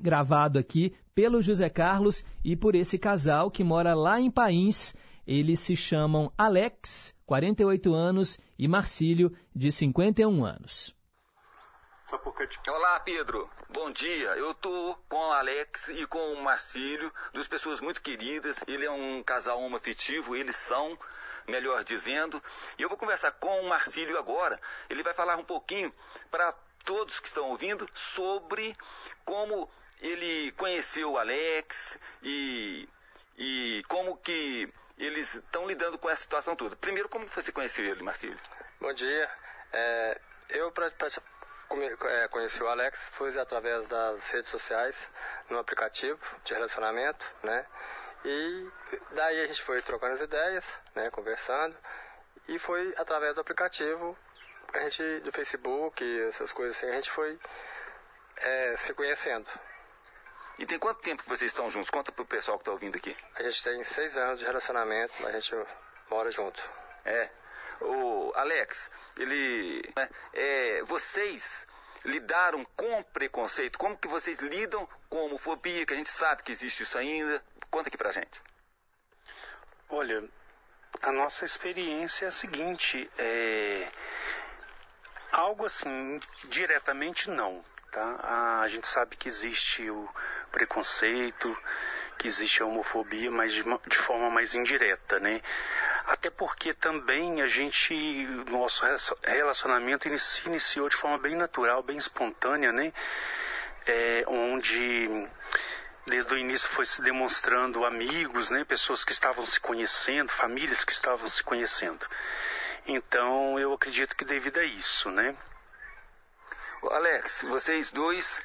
gravado aqui pelo José Carlos e por esse casal que mora lá em Pains. Eles se chamam Alex, 48 anos, e Marcílio, de 51 anos. Olá, Pedro. Bom dia. Eu tô com o Alex e com o Marcílio, duas pessoas muito queridas. Ele é um casal homoafetivo, eles são, melhor dizendo. E eu vou conversar com o Marcílio agora. Ele vai falar um pouquinho para todos que estão ouvindo sobre como ele conheceu o Alex e, e como que eles estão lidando com essa situação toda. Primeiro, como você conheceu ele, Marcílio? Bom dia. É, eu come- é, conheci o Alex foi através das redes sociais, no aplicativo de relacionamento, né? E daí a gente foi trocando as ideias, né? Conversando. E foi através do aplicativo, a gente, do Facebook, essas coisas assim, a gente foi é, se conhecendo. E tem quanto tempo que vocês estão juntos? Conta pro pessoal que está ouvindo aqui. A gente tem seis anos de relacionamento, a gente mora junto. É. O Alex, ele. né, é, vocês lidaram com preconceito? Como que vocês lidam com homofobia? Que a gente sabe que existe isso ainda. Conta aqui pra gente. Olha, a nossa experiência é a seguinte, é algo assim diretamente não, tá? A gente sabe que existe o preconceito, que existe a homofobia, mas de, de forma mais indireta, né? Até porque também a gente, nosso relacionamento se iniciou de forma bem natural, bem espontânea, né? É, onde desde o início foi se demonstrando amigos, né? Pessoas que estavam se conhecendo, famílias que estavam se conhecendo. Então eu acredito que devido a isso, né? Alex, vocês dois,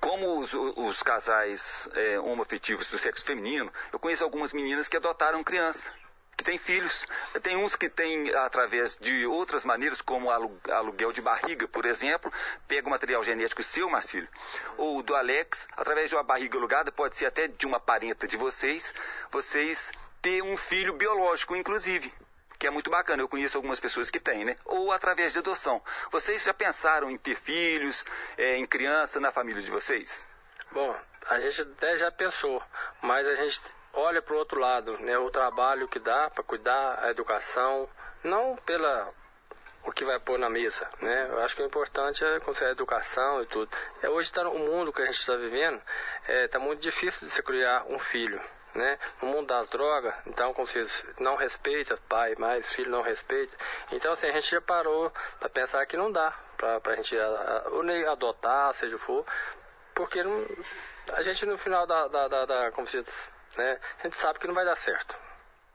como os, os casais é, homoafetivos do sexo feminino, eu conheço algumas meninas que adotaram criança, que têm filhos. Tem uns que têm, através de outras maneiras, como alu- aluguel de barriga, por exemplo, pega o material genético seu, Marcílio, ou do Alex, através de uma barriga alugada, pode ser até de uma parenta de vocês, vocês ter um filho biológico, inclusive que é muito bacana. Eu conheço algumas pessoas que têm, né? Ou através de adoção. Vocês já pensaram em ter filhos, é, em criança na família de vocês? Bom, a gente até já pensou, mas a gente olha para o outro lado, né? O trabalho que dá para cuidar, a educação, não pela o que vai pôr na mesa, né? Eu acho que o importante é considerar a educação e tudo. É, hoje está no mundo que a gente está vivendo, está muito difícil de se criar um filho, né? No mundo das drogas, então como se diz, não respeita pai, mais filho não respeita. Então assim a gente já parou para pensar que não dá para a gente a, a, adotar, seja o que for, porque não- a gente no final da, da, da, da como se diz, né? A gente sabe que não vai dar certo.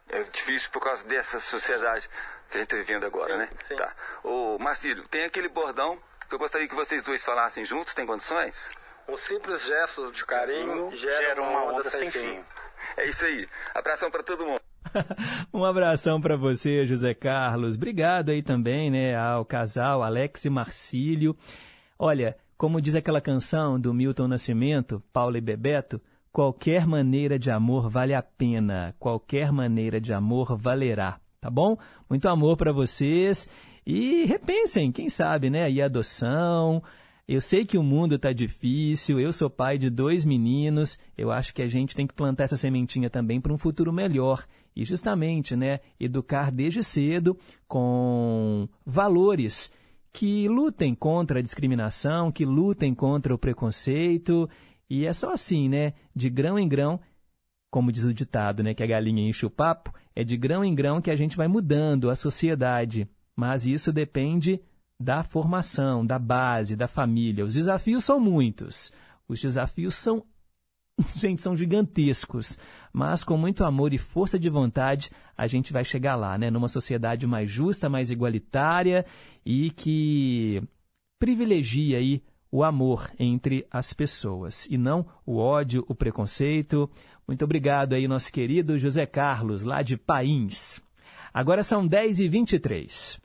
É difícil por causa dessa sociedade que a gente está vivendo agora, né? Tá. Ô, Marcílio, tem aquele bordão que eu gostaria que vocês dois falassem juntos, tem condições? Um simples gesto de carinho gera, uma onda, sem fim. É isso aí. Abração para todo mundo. Um abração para você, José Carlos. Obrigado aí também, né, ao casal Alex e Marcílio. Olha, como diz aquela canção do Milton Nascimento, Paulo e Bebeto, qualquer maneira de amor vale a pena, qualquer maneira de amor valerá, tá bom? Muito amor para vocês e repensem, quem sabe, né, aí a adoção, eu sei que o mundo está difícil, eu sou pai de dois meninos, eu acho que a gente tem que plantar essa sementinha também para um futuro melhor. E justamente, né, educar desde cedo com valores que lutem contra a discriminação, que lutem contra o preconceito. E é só assim, né, de grão em grão, como diz o ditado, né, que a galinha enche o papo, é de grão em grão que a gente vai mudando a sociedade. Mas isso depende da formação, da base, da família. Os desafios são muitos. Os desafios são, gente, são gigantescos. Mas com muito amor e força de vontade, a gente vai chegar lá, né? Numa sociedade mais justa, mais igualitária e que privilegia aí o amor entre as pessoas e não o ódio, o preconceito. Muito obrigado aí, nosso querido José Carlos, lá de Pains. Agora são 10h23.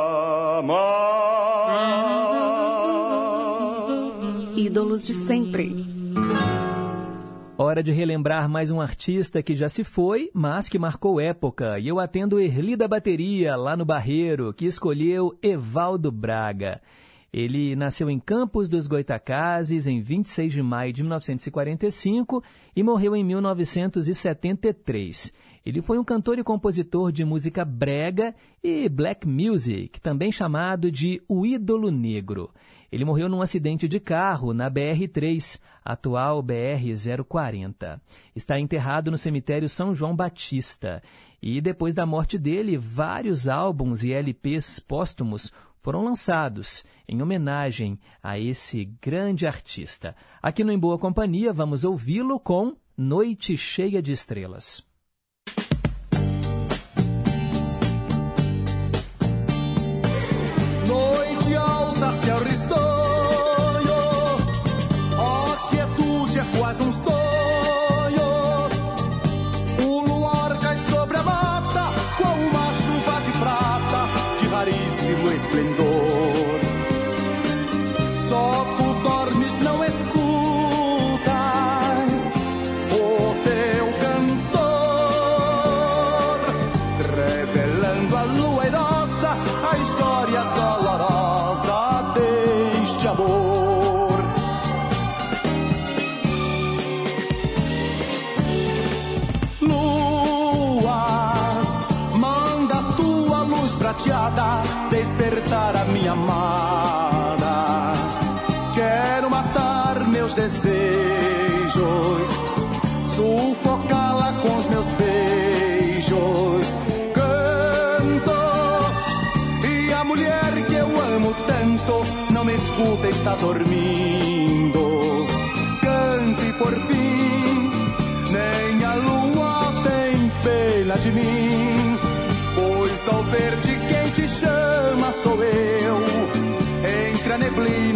Ídolos de sempre. Hora de relembrar mais um artista que já se foi, mas que marcou época. E eu atendo Erli da Bateria, lá no Barreiro, que escolheu Evaldo Braga. Ele nasceu em Campos dos Goitacazes em 26 de maio de 1945 e morreu em 1973. Ele foi um cantor e compositor de música brega e black music, também chamado de O Ídolo Negro. Ele morreu num acidente de carro na BR-3, atual BR-040. Está enterrado no cemitério São João Batista. E depois da morte dele, vários álbuns e LPs póstumos foram lançados em homenagem a esse grande artista. Aqui no Em Boa Companhia, vamos ouvi-lo com Noite Cheia de Estrelas.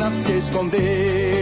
Neblina se escondeu.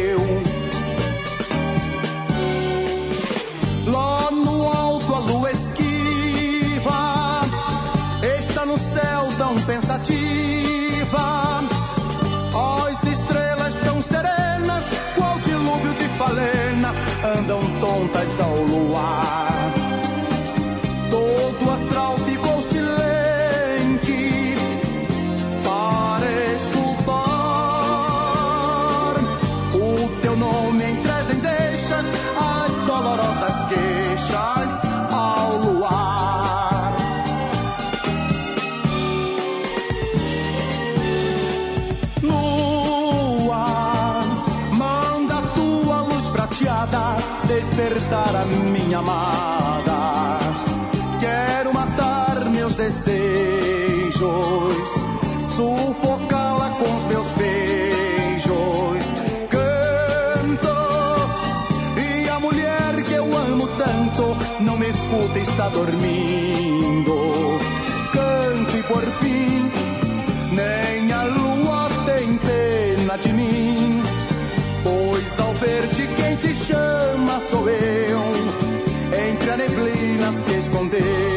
Se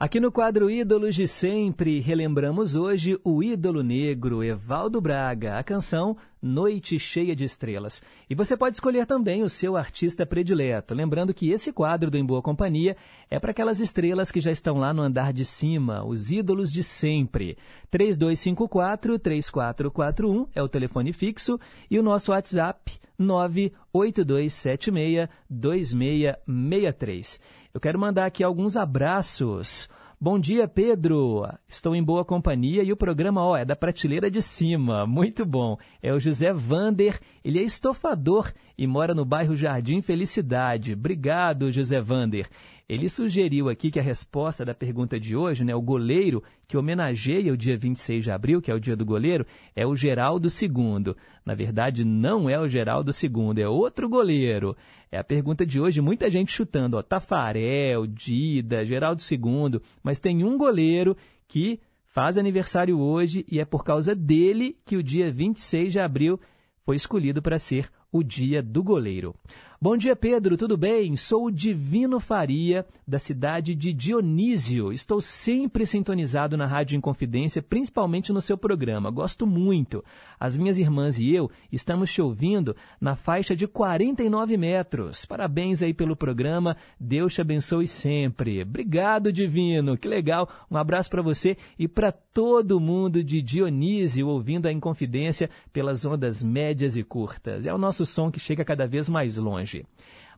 Aqui no quadro Ídolos de Sempre, relembramos hoje o ídolo negro Evaldo Braga, a canção Noite Cheia de Estrelas. E você pode escolher também o seu artista predileto. Lembrando que esse quadro do Em Boa Companhia é para aquelas estrelas que já estão lá no andar de cima, os ídolos de sempre. 3254-3441 é o telefone fixo e o nosso WhatsApp 982762663. Eu quero mandar aqui alguns abraços. Bom dia, Pedro. Estou em boa companhia e o programa ó, é da prateleira de cima. Muito bom. É o José Vander. Ele é estofador e mora no bairro Jardim Felicidade. Obrigado, José Vander. Ele sugeriu aqui que a resposta da pergunta de hoje, né, o goleiro que homenageia o dia 26 de abril, que é o dia do goleiro, é o Geraldo II. Na verdade, não é o Geraldo II, é outro goleiro. É a pergunta de hoje, muita gente chutando, ó, Tafarel, Dida, Geraldo II, mas tem um goleiro que faz aniversário hoje e é por causa dele que o dia 26 de abril foi escolhido para ser o dia do goleiro. Bom dia, Pedro, tudo bem? Sou o Divino Faria, da cidade de Dionísio. Estou sempre sintonizado na Rádio Inconfidência, principalmente no seu programa. Gosto muito. As minhas irmãs e eu estamos te ouvindo na faixa de 49 metros. Parabéns aí pelo programa. Deus te abençoe sempre. Obrigado, Divino. Que legal. Um abraço para você e para todo mundo de Dionísio ouvindo a Inconfidência pelas ondas médias e curtas. É o nosso som que chega cada vez mais longe.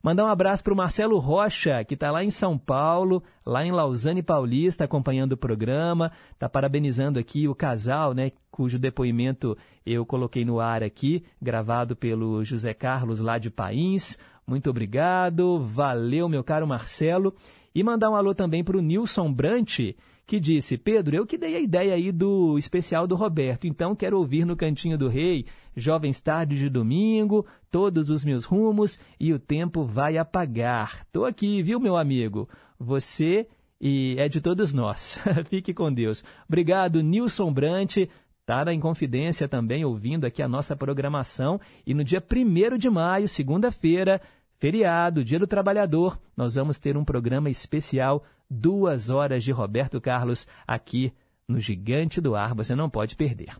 Mandar um abraço para o Marcelo Rocha, que está lá em São Paulo, lá em Lausanne Paulista, acompanhando o programa. Está parabenizando aqui o casal, né, cujo depoimento eu coloquei no ar aqui, gravado pelo José Carlos lá de Pains. Muito obrigado, valeu, meu caro Marcelo. E mandar um alô também para o Nilson Brant, que disse: Pedro, eu que dei a ideia aí do especial do Roberto, então quero ouvir no Cantinho do Rei, Jovens Tardes de Domingo, todos os meus rumos e o tempo vai apagar. Tô aqui, viu, meu amigo? Você e é de todos nós. Fique com Deus. Obrigado, Nilson Brant. Tá na Inconfidência também ouvindo aqui a nossa programação. E no dia 1 de maio, segunda-feira, feriado, Dia do Trabalhador, nós vamos ter um programa especial, duas horas de Roberto Carlos aqui no Gigante do Ar, você não pode perder.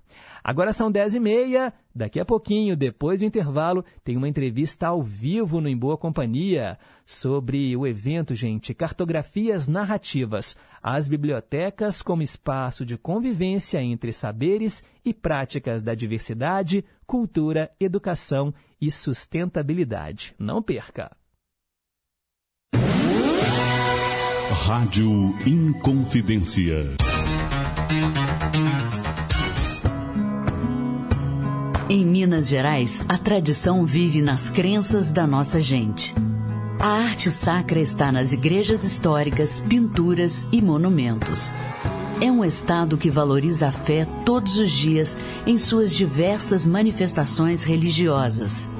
Agora são 10 e meia, daqui a pouquinho, depois do intervalo, tem uma entrevista ao vivo no Em Boa Companhia sobre o evento, gente, Cartografias Narrativas, as bibliotecas como espaço de convivência entre saberes e práticas da diversidade, cultura, educação e sustentabilidade. Não perca! Rádio Inconfidência. Em Minas Gerais, a tradição vive nas crenças da nossa gente. A arte sacra está nas igrejas históricas, pinturas e monumentos. É um estado que valoriza a fé todos os dias em suas diversas manifestações religiosas.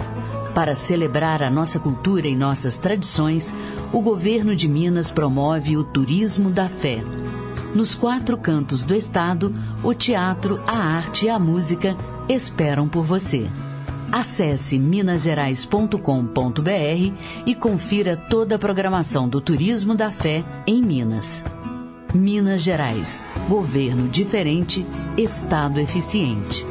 Para celebrar a nossa cultura e nossas tradições, o governo de Minas promove o turismo da fé. Nos quatro cantos do estado, o teatro, a arte e a música esperam por você. Acesse minasgerais.com.br e confira toda a programação do Turismo da Fé em Minas. Minas Gerais. Governo diferente, Estado eficiente.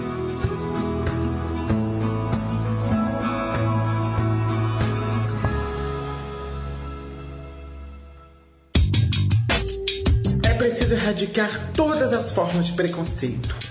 É preciso erradicar todas as formas de preconceito.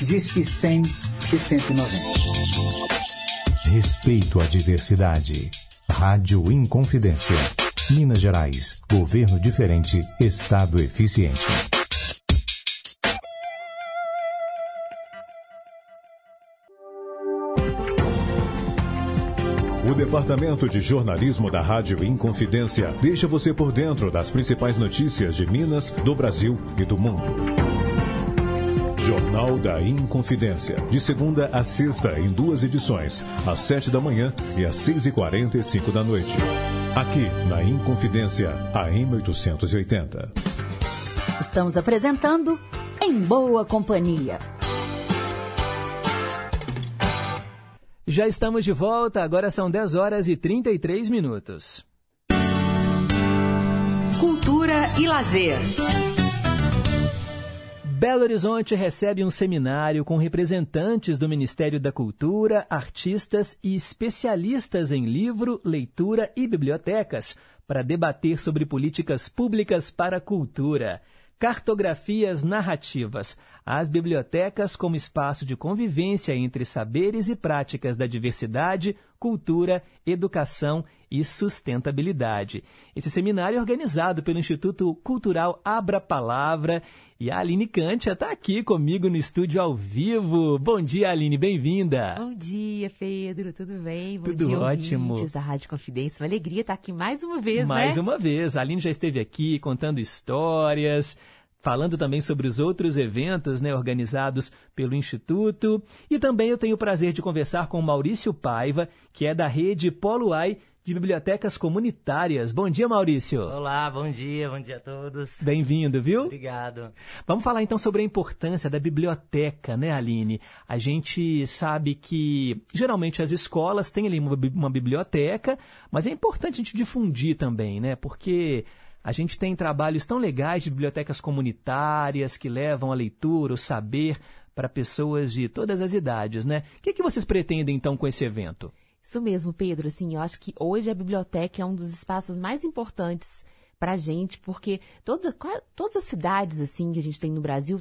Disque 100 e 190. Respeito à diversidade. Rádio Inconfidência. Minas Gerais. Governo diferente. Estado eficiente. O Departamento de Jornalismo da Rádio Inconfidência deixa você por dentro das principais notícias de Minas, do Brasil e do mundo. Jornal da Inconfidência, de segunda a sexta, em duas edições, às sete da manhã e às seis e quarenta e cinco da noite. Aqui, na Inconfidência, AM 880. Estamos apresentando Em Boa Companhia. Já estamos de volta, agora são 10 horas e 33 minutos. Cultura e lazer. Belo Horizonte recebe um seminário com representantes do Ministério da Cultura, artistas e especialistas em livro, leitura e bibliotecas para debater sobre políticas públicas para a cultura. Cartografias narrativas. As bibliotecas como espaço de convivência entre saberes e práticas da diversidade, cultura, educação e sustentabilidade. Esse seminário é organizado pelo Instituto Cultural Abra Palavra e a Aline Kantia está aqui comigo no estúdio ao vivo. Bom dia, Aline, bem-vinda. Bom dia, Pedro, tudo bem? Bom Tudo dia, ótimo. da Rádio Confidência. Uma alegria estar aqui mais uma vez, Mais né? uma vez, a Aline já esteve aqui contando histórias, falando também sobre os outros eventos né, organizados pelo Instituto. E também eu tenho o prazer de conversar com o Maurício Paiva, que é da rede Polo Ai de Bibliotecas Comunitárias. Bom dia, Maurício. Olá, bom dia, bom dia a todos. Bem-vindo, viu? Obrigado. Vamos falar então sobre a importância da biblioteca, né, Aline? A gente sabe que geralmente as escolas têm ali uma biblioteca, mas é importante a gente difundir também, né? Porque a gente tem trabalhos tão legais de bibliotecas comunitárias que levam a leitura, o saber para pessoas de todas as idades, né? O que, que vocês pretendem então com esse evento? Isso mesmo, Pedro. Assim, eu acho que hoje a biblioteca é um dos espaços mais importantes para a gente, porque todas, todas as cidades assim que a gente tem no Brasil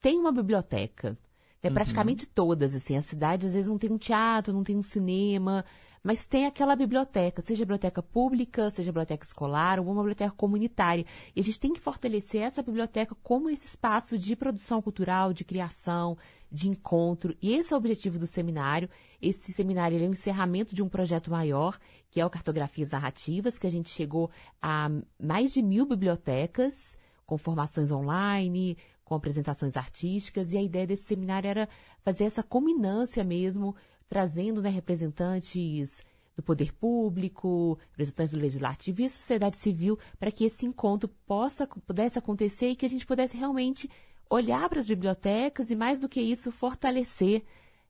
têm uma biblioteca. É Uhum. praticamente todas, assim. As cidades às vezes não tem um teatro, não tem um cinema, mas tem aquela biblioteca, seja biblioteca pública, seja biblioteca escolar ou uma biblioteca comunitária. E a gente tem que fortalecer essa biblioteca como esse espaço de produção cultural, de criação, de encontro. E esse é o objetivo do seminário. Esse seminário é um encerramento de um projeto maior, que é o Cartografias Narrativas, que a gente chegou a mais de mil bibliotecas com formações online, com apresentações artísticas, e a ideia desse seminário era fazer essa combinância mesmo, trazendo né, representantes do poder público, representantes do legislativo e sociedade civil, para que esse encontro possa, pudesse acontecer e que a gente pudesse realmente olhar para as bibliotecas e, mais do que isso, fortalecer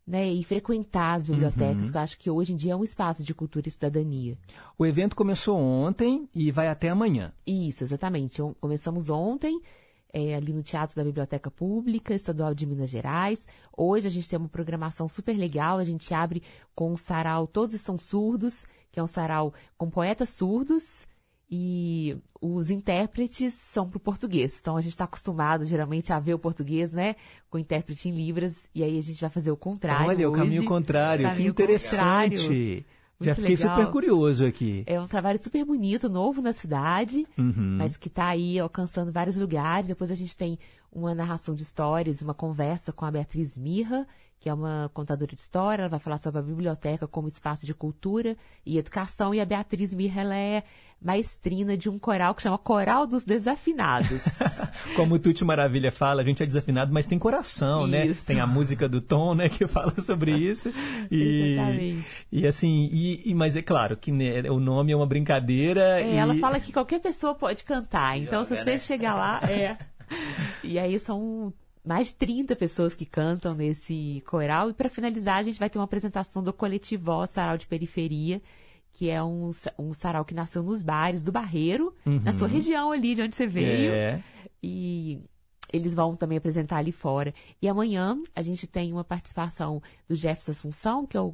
né, e frequentar as bibliotecas, Uhum. que eu acho que hoje em dia é um espaço de cultura e cidadania. O evento começou ontem e vai até amanhã. Isso, exatamente. Começamos ontem, é, ali no Teatro da Biblioteca Pública Estadual de Minas Gerais. Hoje a gente tem uma programação super legal. A gente abre com o sarau Todos Estão Surdos, que é um sarau com poetas surdos. E os intérpretes são para o português. Então a gente está acostumado geralmente a ver o português, né? Com intérprete em Libras. E aí a gente vai fazer o contrário. Olha, o hoje. caminho contrário, que Caminho interessante. contrário. Já Muito fiquei legal. super curioso aqui. É um trabalho super bonito, novo na cidade, Uhum. mas que está aí alcançando vários lugares. Depois a gente tem uma narração de histórias, uma conversa com a Beatriz Mirra, que é uma contadora de história. Ela vai falar sobre a biblioteca como espaço de cultura e educação. E a Beatriz Mirra, ela é maestrina de um coral que chama Coral dos Desafinados. Como o Tuti Maravilha fala, a gente é desafinado, mas tem coração, né? Isso. Tem a música do Tom, né, que fala sobre isso. E, Exatamente. E assim, e, e- mas é claro que né, o nome é uma brincadeira. É, e... ela fala que qualquer pessoa pode cantar. Então, se você né? chegar lá, é. E aí são mais de 30 pessoas que cantam nesse coral. E para finalizar, a gente vai ter uma apresentação do Coletivo Sarau de Periferia, que é um, um sarau que nasceu nos bares do Barreiro, Uhum. na sua região ali de onde você veio. É. E eles vão também apresentar ali fora. E amanhã a gente tem uma participação do Jefferson Assunção, que é o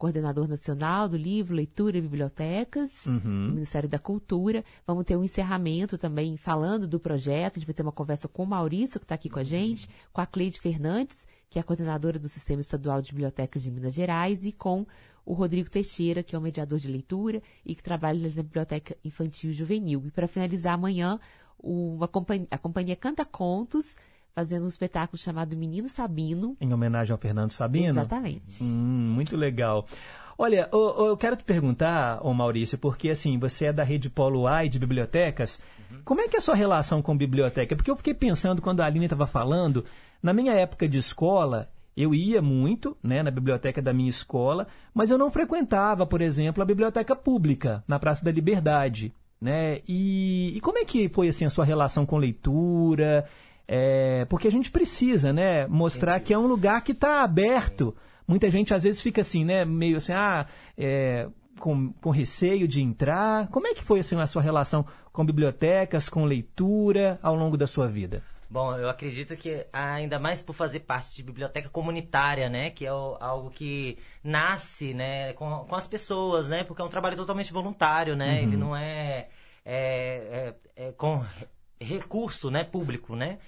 coordenador nacional do livro, leitura e bibliotecas, Uhum. do Ministério da Cultura. Vamos ter um encerramento também falando do projeto. A gente vai ter uma conversa com o Maurício, que está aqui com a gente, com a Cleide Fernandes, que é a coordenadora do Sistema Estadual de Bibliotecas de Minas Gerais, e com o Rodrigo Teixeira, que é o mediador de leitura e que trabalha na Biblioteca Infantil e Juvenil. E para finalizar amanhã, uma companhia, a companhia Canta Contos, fazendo um espetáculo chamado Menino Sabino. Em homenagem ao Fernando Sabino? Exatamente. Hum, muito legal. Olha, eu quero te perguntar, ô Maurício, porque assim, você é da rede Polo AI de bibliotecas. Como é que é a sua relação com biblioteca? Porque eu fiquei pensando quando a Aline estava falando, na minha época de escola, eu ia muito né, na biblioteca da minha escola, mas eu não frequentava, por exemplo, a biblioteca pública, na Praça da Liberdade. Né? E, e como é que foi assim, a sua relação com leitura? É, porque a gente precisa né, mostrar que é um lugar que está aberto. Muita gente às vezes fica assim, né, meio assim, ah, é, com, com receio de entrar. Como é que foi assim, a sua relação com bibliotecas, com leitura ao longo da sua vida? Bom, eu acredito que ainda mais por fazer parte de biblioteca comunitária, né? Que é o- algo que nasce, né? Com, com as pessoas, né? Porque é um trabalho totalmente voluntário, né? Uhum. Ele não é, é- é- é com re- recurso, né? Público, né?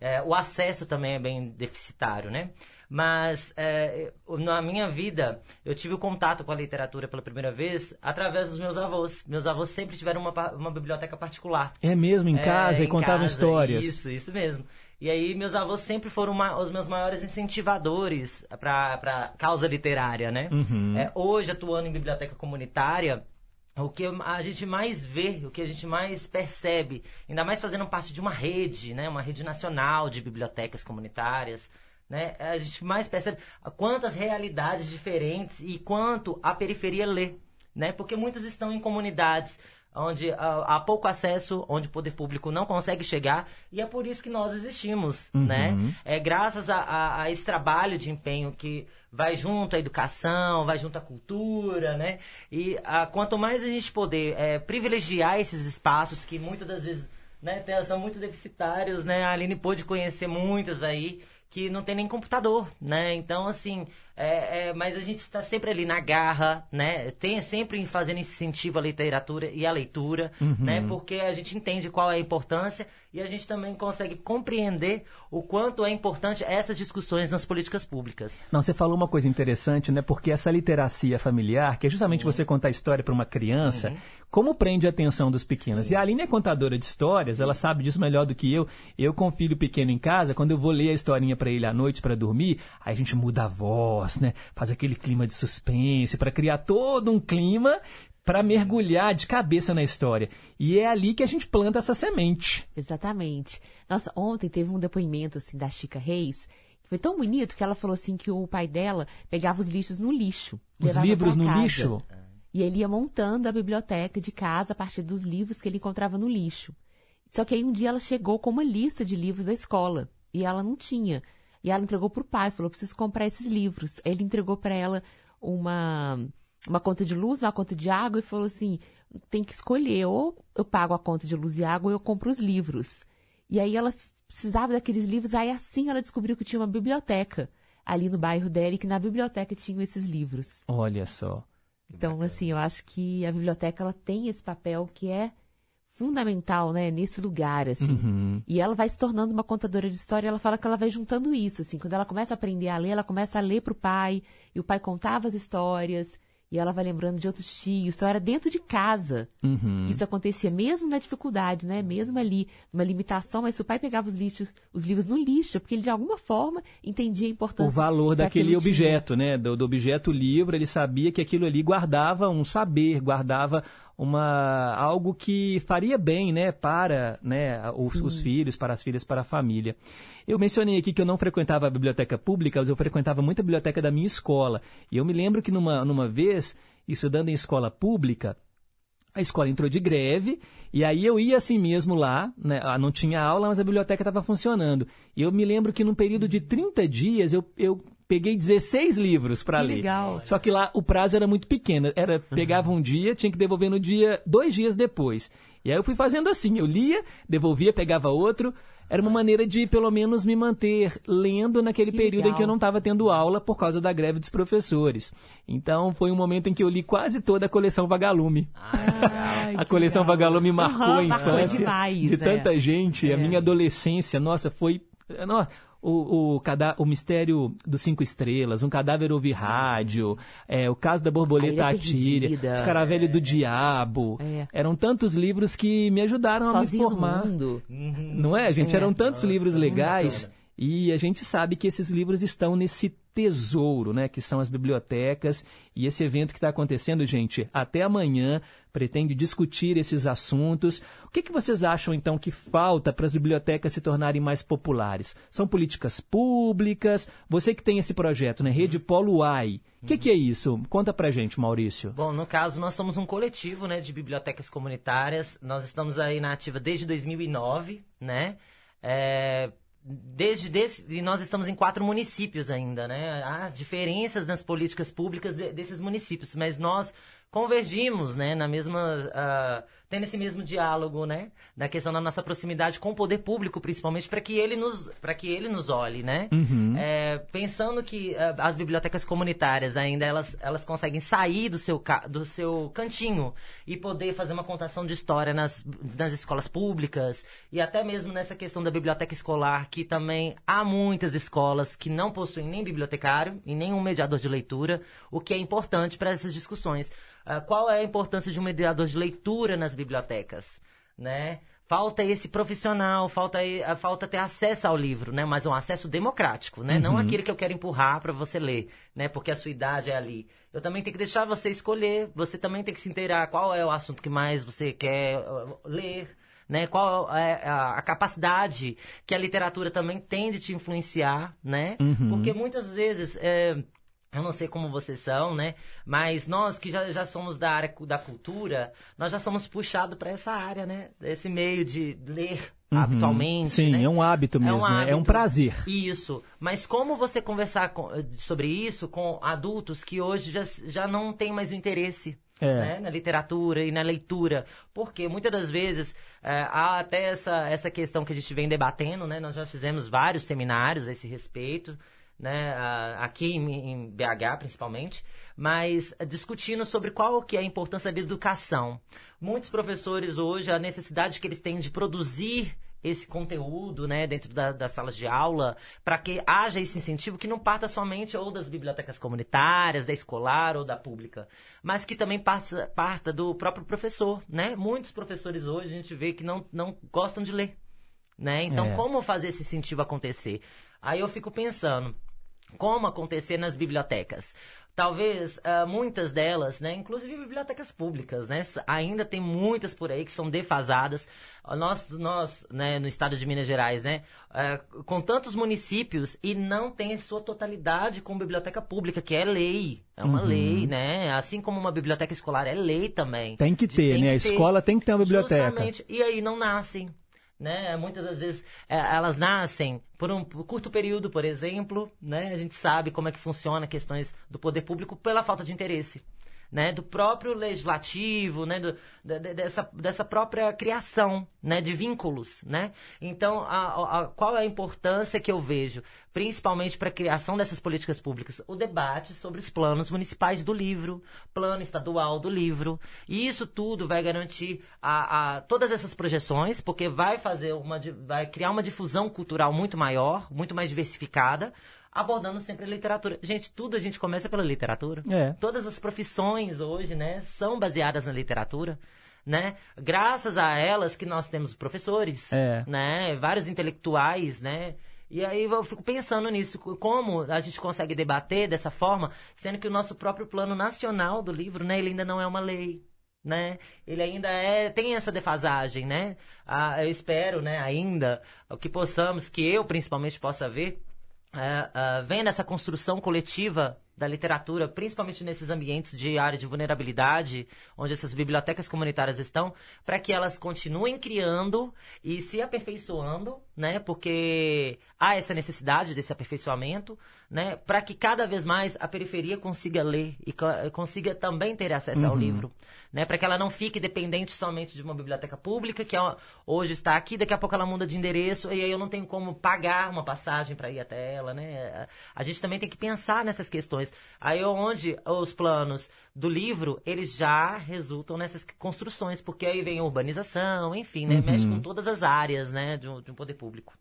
É, o acesso também é bem deficitário, né? Mas é, na minha vida, eu tive o contato com a literatura pela primeira vez através dos meus avós. Meus avós sempre tiveram uma, uma biblioteca particular. É mesmo, em casa, e em contavam casa, histórias. Isso, isso mesmo. E aí, meus avós sempre foram ma- os meus maiores incentivadores para a causa literária, né? Uhum. É, hoje, atuando em biblioteca comunitária, o que a gente mais vê, o que a gente mais percebe, ainda mais fazendo parte de uma rede, né? Uma rede nacional de bibliotecas comunitárias, né? A gente mais percebe quantas realidades diferentes e quanto a periferia lê, né? Porque muitas estão em comunidades onde ah, há pouco acesso, onde o poder público não consegue chegar, e é por isso que nós existimos, Uhum. né? É graças a, a- a esse trabalho de empenho que vai junto à educação, vai junto à cultura, né? E ah, quanto mais a gente poder eh, privilegiar esses espaços que muitas das vezes né, são muito deficitários, né? A Aline pôde conhecer muitas aí que não tem nem computador, né? Então, assim, é, é, mas a gente está sempre ali na garra, né? Tem sempre fazendo incentivo à literatura e à leitura, Uhum. né? Porque a gente entende qual é a importância e a gente também consegue compreender o quanto é importante essas discussões nas políticas públicas. Não, você falou uma coisa interessante, né? Porque essa literacia familiar, que é justamente você contar a história para uma criança, como prende a atenção dos pequenos? E a Aline é contadora de histórias, ela sabe disso melhor do que eu. Eu com filho pequeno em casa, quando eu vou ler a historinha para ele à noite para dormir, aí a gente muda a voz, né? Faz aquele clima de suspense para criar todo um clima para mergulhar de cabeça na história. E é ali que a gente planta essa semente. Exatamente. Nossa, ontem teve um depoimento assim da Chica Reis, que foi tão bonito que ela falou assim que o pai dela pegava os lixos no lixo. Os livros no casa. lixo? E ele ia montando a biblioteca de casa a partir dos livros que ele encontrava no lixo. Só que aí um dia ela chegou com uma lista de livros da escola e ela não tinha. E ela entregou pro pai, falou: preciso comprar esses livros. Ele entregou para ela uma, uma conta de luz, uma conta de água e falou assim: tem que escolher, ou eu pago a conta de luz e água ou eu compro os livros. E aí ela precisava daqueles livros, aí assim ela descobriu que tinha uma biblioteca ali no bairro dela e que na biblioteca tinham esses livros. Olha só. Então, assim, eu acho que a biblioteca ela tem esse papel que é fundamental, né, nesse lugar, assim. Uhum. E ela vai se tornando uma contadora de história, ela fala que ela vai juntando isso, assim. Quando ela começa a aprender a ler, ela começa a ler pro pai, e o pai contava as histórias, e ela vai lembrando de outros tios. Então, era dentro de casa Uhum. que isso acontecia, mesmo na dificuldade, né? Mesmo ali, numa limitação, mas se o pai pegava os lixos, os livros no lixo, é porque ele de alguma forma entendia a importância o valor que daquele aquilo tinha. objeto, né? Do, do objeto livro, ele sabia que aquilo ali guardava um saber, guardava uma algo que faria bem, né, para né, os, os filhos, para as filhas, para a família. Eu mencionei aqui que eu não frequentava a biblioteca pública, mas eu frequentava muito a biblioteca da minha escola. E eu me lembro que numa, numa vez, estudando em escola pública, a escola entrou de greve e aí eu ia assim mesmo lá, né? ah, não tinha aula, mas a biblioteca estava funcionando. E eu me lembro que num período de 30 dias eu, eu peguei 16 livros para ler. legal. Só que lá o prazo era muito pequeno. Era pegava um dia, tinha que devolver no dia, dois dias depois. E aí eu fui fazendo assim, eu lia, devolvia, pegava outro. Era uma maneira de, pelo menos, me manter lendo naquele Que período em que eu legal. não estava tendo aula por causa da greve dos professores. Então, foi um momento em que eu li quase toda a coleção Vagalume. Ai, a coleção legal. Vagalume marcou Aham, a marcou infância demais, de é. tanta gente. A É. minha adolescência, nossa, foi... Nossa, o, o, o mistério dos cinco estrelas, um cadáver ouvir rádio, é, o caso da borboleta Atíria, os caravelho do diabo. É. Eram tantos livros que me ajudaram Sozinho a me formar. mundo. Não é, gente? É. Eram tantos Nossa, livros legais. E a gente sabe que esses livros estão nesse tesouro, né? Que são as bibliotecas. E esse evento que está acontecendo, gente, até amanhã, pretende discutir esses assuntos. O que, que vocês acham, então, que falta para as bibliotecas se tornarem mais populares? São políticas públicas? Você que tem esse projeto, né? Rede Polo AI. O que, que é isso? Conta pra gente, Maurício. Bom, no caso, nós somos um coletivo né, de bibliotecas comunitárias. Nós estamos aí na ativa desde 2009, né? É, desde desse, e nós estamos em quatro municípios ainda, né? Há diferenças nas políticas públicas de- desses municípios, mas nós convergimos, né, na mesma, ah, tendo esse mesmo diálogo, né, na questão da nossa proximidade com o poder público, principalmente para que ele nos, para que ele nos olhe, né? Uhum. É, pensando que ah, as bibliotecas comunitárias ainda elas, elas conseguem sair do seu, ca- do seu cantinho e poder fazer uma contação de história nas, nas escolas públicas e até mesmo nessa questão da biblioteca escolar, que também há muitas escolas que não possuem nem bibliotecário e nem um mediador de leitura, o que é importante para essas discussões. Ah, qual é a importância de um mediador de leitura nas bibliotecas? Né? Falta esse profissional, falta, ah, falta ter acesso ao livro, né? Mas um acesso democrático, né? Não Uhum. aquele que eu quero empurrar para você ler, né? Porque a sua idade é ali. Eu também tenho que deixar você escolher, você também tem que se inteirar qual é o assunto que mais você quer ah, ler, né? Qual é a, a capacidade que a literatura também tem de te influenciar, né? Uhum. Porque muitas vezes... é, eu não sei como vocês são, né? Mas nós que já, já somos da área da cultura, nós já somos puxados para essa área, né? Esse meio de ler Uhum. atualmente. Sim, né? é um hábito mesmo, né? É um hábito. prazer. Isso. Mas como você conversar com- sobre isso com adultos que hoje já, já não têm mais o interesse É. né, na literatura e na leitura? Porque muitas das vezes é, há até essa, essa questão que a gente vem debatendo, né? Nós já fizemos vários seminários a esse respeito. Né, aqui em, BH principalmente, mas discutindo sobre qual que é a importância da educação. Muitos professores hoje, a necessidade que eles têm de produzir esse conteúdo né, dentro da- das salas de aula, para que haja esse incentivo que não parta somente ou das bibliotecas comunitárias, da escolar ou da pública, mas que também parta, parta do próprio professor. Né? Muitos professores hoje a gente vê que não, não gostam de ler. Né? Então, É. como fazer esse incentivo acontecer? Aí eu fico pensando, como acontecer nas bibliotecas. Talvez ah, muitas delas, né, inclusive bibliotecas públicas, né, ainda tem muitas por aí que são defasadas. Ah, Nós, nós, né, no estado de Minas Gerais, né, ah, com tantos municípios e não tem sua totalidade com biblioteca pública, que é lei, é uma Uhum. lei, né, assim como uma biblioteca escolar é lei também. Tem que ter, Tem né? A que ter. escola tem que ter uma biblioteca. Justamente. E aí não nascem. Né? Muitas das vezes é, elas nascem por um curto período, por exemplo. Né? A gente sabe como é que funciona questões do poder público pela falta de interesse. Né, do próprio legislativo, né, do- da- dessa, dessa própria criação né, de vínculos. Né? Então, a- a- qual é a importância que eu vejo, principalmente para a criação dessas políticas públicas? O debate sobre os planos municipais do livro, plano estadual do livro. E isso tudo vai garantir a, a- todas essas projeções, porque vai fazer uma, vai criar uma difusão cultural muito maior, muito mais diversificada, abordando sempre a literatura. Gente, tudo a gente começa pela literatura. É. Todas as profissões hoje, né, são baseadas na literatura. Né? Graças a elas que nós temos professores, É. né? Vários intelectuais, né? E aí eu fico pensando nisso, como a gente consegue debater dessa forma, sendo que o nosso próprio plano nacional do livro, né, ele ainda não é uma lei, né? Ele ainda é tem essa defasagem, né? Ah, eu espero, né, ainda que possamos, que eu principalmente possa ver, ah, ah, vendo essa construção coletiva da literatura, principalmente nesses ambientes de área de vulnerabilidade, onde essas bibliotecas comunitárias estão, para que elas continuem criando e se aperfeiçoando, né? Porque há essa necessidade desse aperfeiçoamento, né? Para que cada vez mais a periferia consiga ler e co- consiga também ter acesso ao Uhum. livro, né? Para que ela não fique dependente somente de uma biblioteca pública que hoje está aqui, daqui a pouco ela muda de endereço e aí eu não tenho como pagar uma passagem para ir até ela, né? A gente também tem que pensar nessas questões. Aí onde os planos do livro, eles já resultam nessas construções, porque aí vem a urbanização, enfim, né? Uhum. Mexe com todas as áreas, né, de um, de um poder público.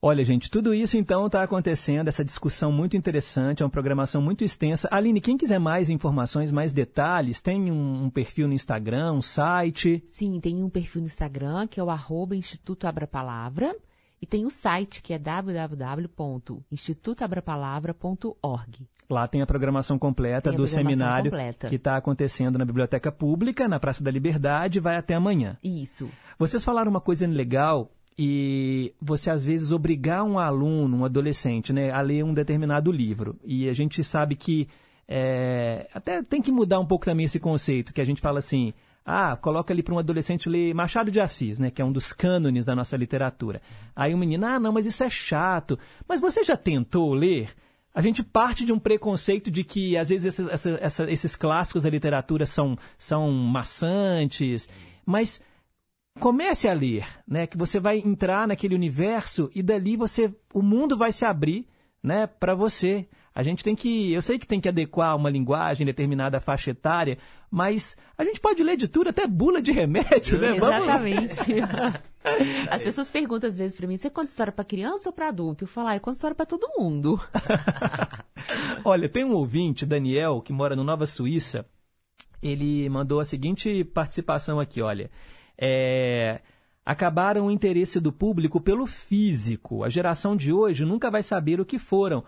Olha, gente, tudo isso então está acontecendo, essa discussão muito interessante, é uma programação muito extensa. Aline, quem quiser mais informações, mais detalhes, tem um, um perfil no Instagram, um site? Sim, tem um perfil no Instagram, que é o arroba Instituto Abra Palavra, e tem o site, que é www.institutoabrapalavra.org. Lá tem a programação completa a do programação seminário completa. que está acontecendo na Biblioteca Pública, na Praça da Liberdade, vai até amanhã. Isso. Vocês falaram uma coisa legal e você às vezes obrigar um aluno, um adolescente, né, a ler um determinado livro. E a gente sabe que é, até tem que mudar um pouco também esse conceito, que a gente fala assim, ah, coloca ali para um adolescente ler Machado de Assis, né, que é um dos cânones da nossa literatura. Aí o menino, ah, não, mas isso é chato. Mas você já tentou ler? A gente parte de um preconceito de que, às vezes, esses, essa- essa- esses clássicos da literatura são, são maçantes, mas comece a ler, né? Que você vai entrar naquele universo e dali você, o mundo vai se abrir, né? Para você. A gente tem que, eu sei que tem que adequar uma linguagem determinada faixa etária, mas a gente pode ler de tudo, até bula de remédio, né? Exatamente. As pessoas perguntam às vezes pra mim, você conta história pra criança ou pra adulto? Eu falo, ah, eu conto história pra todo mundo. Olha, tem um ouvinte, Daniel, que mora no Nova Suíça. Ele mandou a seguinte participação aqui, olha. É, acabaram o interesse do público pelo físico. A geração de hoje nunca vai saber o que foram.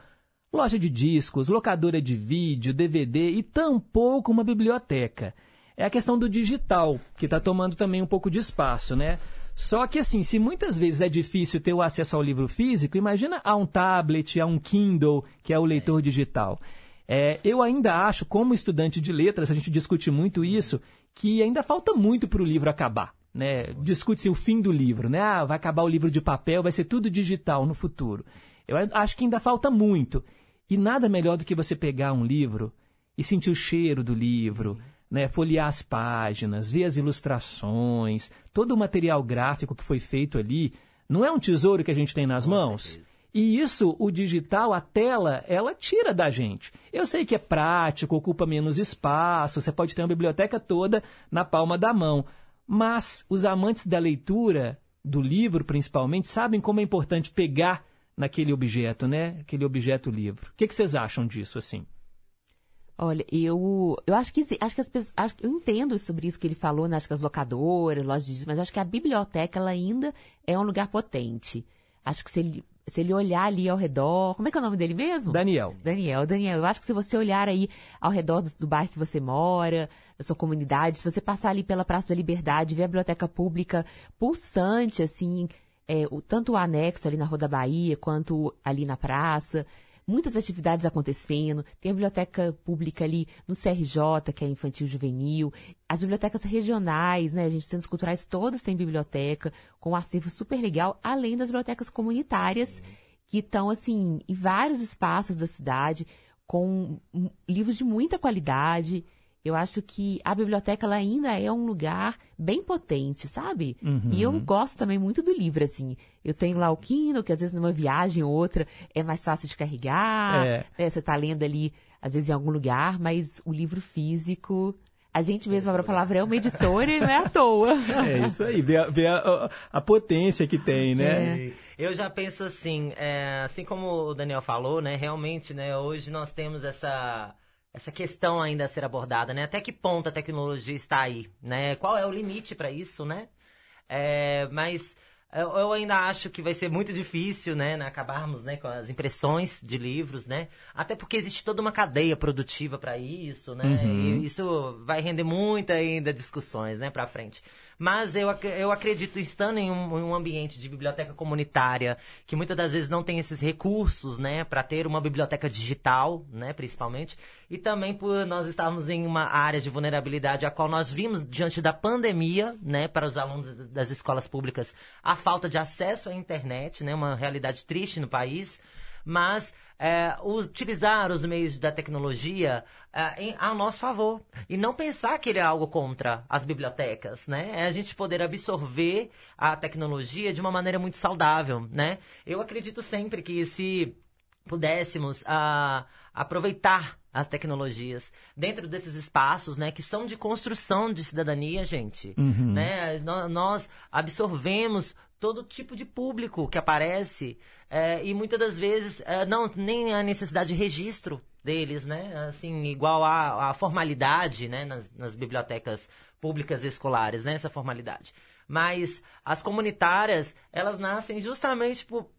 Loja de discos, locadora de vídeo, DVD e tampouco uma biblioteca. É a questão do digital, que está tomando também um pouco de espaço, né? Só que assim, se muitas vezes é difícil ter o acesso ao livro físico, imagina a um tablet, a um Kindle, que é o leitor digital. É, eu ainda acho, como estudante de letras, a gente discute muito isso, que ainda falta muito para o livro acabar. Né? Discute-se o fim do livro, né? Ah, vai acabar o livro de papel, vai ser tudo digital no futuro. Eu acho que ainda falta muito. E nada melhor do que você pegar um livro e sentir o cheiro do livro, né? folhear as páginas, ver as ilustrações, todo o material gráfico que foi feito ali. Não é um tesouro que a gente tem nas mãos? E isso, o digital, a tela, ela tira da gente. Eu sei que é prático, ocupa menos espaço, você pode ter uma biblioteca toda na palma da mão. Mas os amantes da leitura, do livro principalmente, sabem como é importante pegar naquele objeto, né? Aquele objeto livro. O que, que vocês acham disso, assim? Olha, eu, eu acho que acho que as pessoas, acho eu entendo sobre isso que ele falou, né? acho que as locadoras, lojas mas acho que a biblioteca ela ainda é um lugar potente. Acho que se ele se ele olhar ali ao redor, como é que é o nome dele mesmo? Daniel. Daniel, Daniel, eu acho que se você olhar aí ao redor do, do bairro que você mora, da sua comunidade, se você passar ali pela Praça da Liberdade, ver a biblioteca pública pulsante, assim, é, o, tanto o anexo ali na Rua da Bahia, quanto ali na praça, muitas atividades acontecendo, tem a biblioteca pública ali no CRJ, que é infantil juvenil, as bibliotecas regionais, né, gente, centros culturais todas têm biblioteca, com um acervo super legal, além das bibliotecas comunitárias, que estão, assim, em vários espaços da cidade, com hum, livros de muita qualidade. Eu acho que a biblioteca ela ainda é um lugar bem potente, sabe? Uhum. E eu gosto também muito do livro, assim. Eu tenho lá o Kindle, que às vezes numa viagem ou outra é mais fácil de carregar. É. né? Você tá lendo ali, às vezes em algum lugar, mas o livro físico. A gente mesmo, a palavra é uma editora e não é à toa. É isso aí, ver, a, ver a, a potência que tem, né? É. Eu já penso assim, é, assim como o Daniel falou, né? Realmente, né? Hoje nós temos essa essa questão ainda a ser abordada, né? Até que ponto a tecnologia está aí, né? Qual é o limite para isso, né? É, mas eu, eu ainda acho que vai ser muito difícil, né, né, acabarmos, né, com as impressões de livros, né? Até porque existe toda uma cadeia produtiva para isso, né? Uhum. E isso vai render muita ainda discussões, né, para frente. Mas eu, eu acredito, estando em um, em um ambiente de biblioteca comunitária, que muitas das vezes não tem esses recursos, né, para ter uma biblioteca digital, né, principalmente, e também por nós estarmos em uma área de vulnerabilidade, a qual nós vimos diante da pandemia, né, para os alunos das escolas públicas, a falta de acesso à internet, né, uma realidade triste no país. Mas é, utilizar os meios da tecnologia é, em, a nosso favor e não pensar que ele é algo contra as bibliotecas, né? É a gente poder absorver a tecnologia de uma maneira muito saudável, né? Eu acredito sempre que se pudéssemos ah, aproveitar as tecnologias dentro desses espaços, né, que são de construção de cidadania, gente, Uhum. né? nó- Nós absorvemos todo tipo de público que aparece é, e muitas das vezes é, não nem a necessidade de registro deles, né? Assim, igual a formalidade, né? Nas, nas bibliotecas públicas escolares, né? Essa formalidade. Mas as comunitárias, elas nascem justamente por,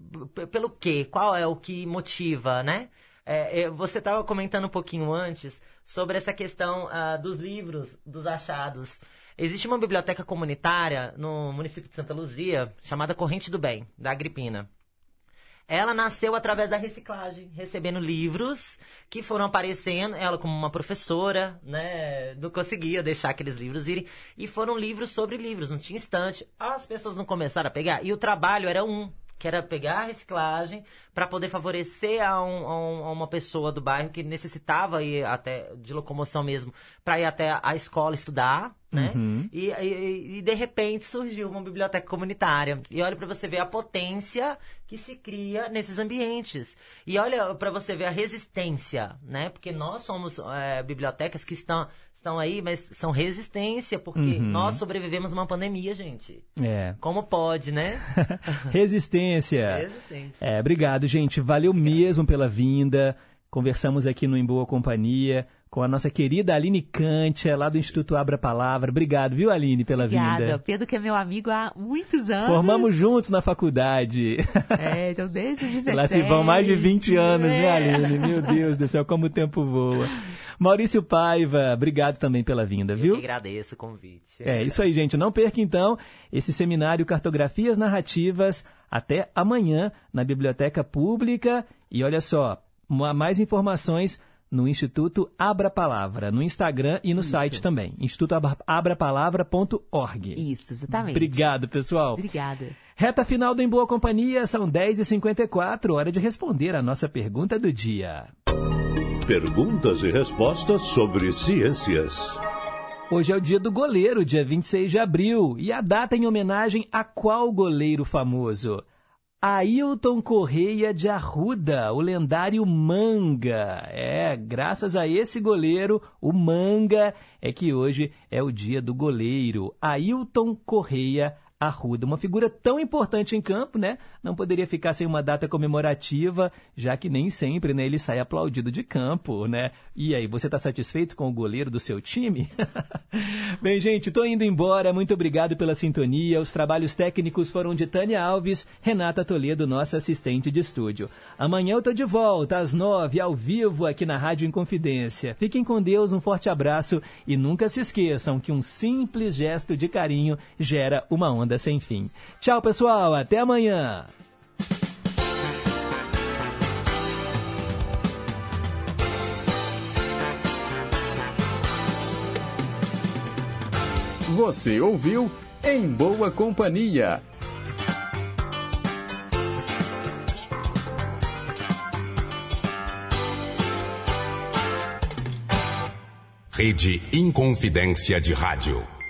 pelo quê? Qual é o que motiva, né? É, é, você estava comentando um pouquinho antes sobre essa questão ah, dos livros, dos achados. Existe uma biblioteca comunitária no município de Santa Luzia, chamada Corrente do Bem, da Agripina. Ela nasceu através da reciclagem, recebendo livros que foram aparecendo, ela como uma professora, né, não conseguia deixar aqueles livros irem, e foram livros sobre livros, não tinha estante. As pessoas não começaram a pegar, e o trabalho era um, que era pegar a reciclagem para poder favorecer a, um- a um- a uma pessoa do bairro que necessitava ir até de locomoção mesmo para ir até a escola estudar, né? Uhum. E, e- e, de repente surgiu uma biblioteca comunitária. E olha para você ver a potência que se cria nesses ambientes. E olha para você ver a resistência, né? Porque nós somos é, bibliotecas que estão, estão aí, mas são resistência, porque Uhum. nós sobrevivemos uma pandemia, gente. É. Como pode, né? Resistência. Resistência. É, obrigado, gente. Valeu mesmo pela vinda. Conversamos aqui no Em Boa Companhia com a nossa querida Aline Kantia, lá do Instituto Abra Palavra. Obrigado, viu, Aline, pela Obrigada. vinda. Pedro, que é meu amigo há muitos anos. Formamos juntos na faculdade. É, já desde os 17. Lá se vão mais de 20 anos, né, É. Aline? Meu Deus do céu, como o tempo voa. Maurício Paiva, obrigado também pela vinda, Eu viu? que agradeço o convite. É isso aí, gente. Não perca então esse seminário Cartografias Narrativas até amanhã na Biblioteca Pública. E olha só, ma- mais informações no Instituto Abra Palavra, no Instagram e no site também, institutoabrapalavra.org. Isso, exatamente. Obrigado, pessoal. Obrigada. Reta final do Em Boa Companhia, são 10h54, hora de responder a nossa pergunta do dia. Perguntas e respostas sobre ciências. Hoje é o dia do goleiro, dia 26 de abril, e a data em homenagem a qual goleiro famoso? Ailton Correia de Arruda, o lendário Manga. É, graças a esse goleiro, o Manga, é que hoje é o dia do goleiro. Ailton Correia Arruda. Uma figura tão importante em campo, né? Não poderia ficar sem uma data comemorativa, já que nem sempre né, ele sai aplaudido de campo, né? E aí, você está satisfeito com o goleiro do seu time? Bem, gente, estou indo embora. Muito obrigado pela sintonia. Os trabalhos técnicos foram de Tânia Alves, Renata Toledo, nossa assistente de estúdio. Amanhã eu tô de volta, às nove, ao vivo, aqui na Rádio Inconfidência. Fiquem com Deus, um forte abraço e nunca se esqueçam que um simples gesto de carinho gera uma onda sem fim. Tchau, pessoal, até amanhã! Você ouviu Em Boa Companhia. Rede Inconfidência de Rádio.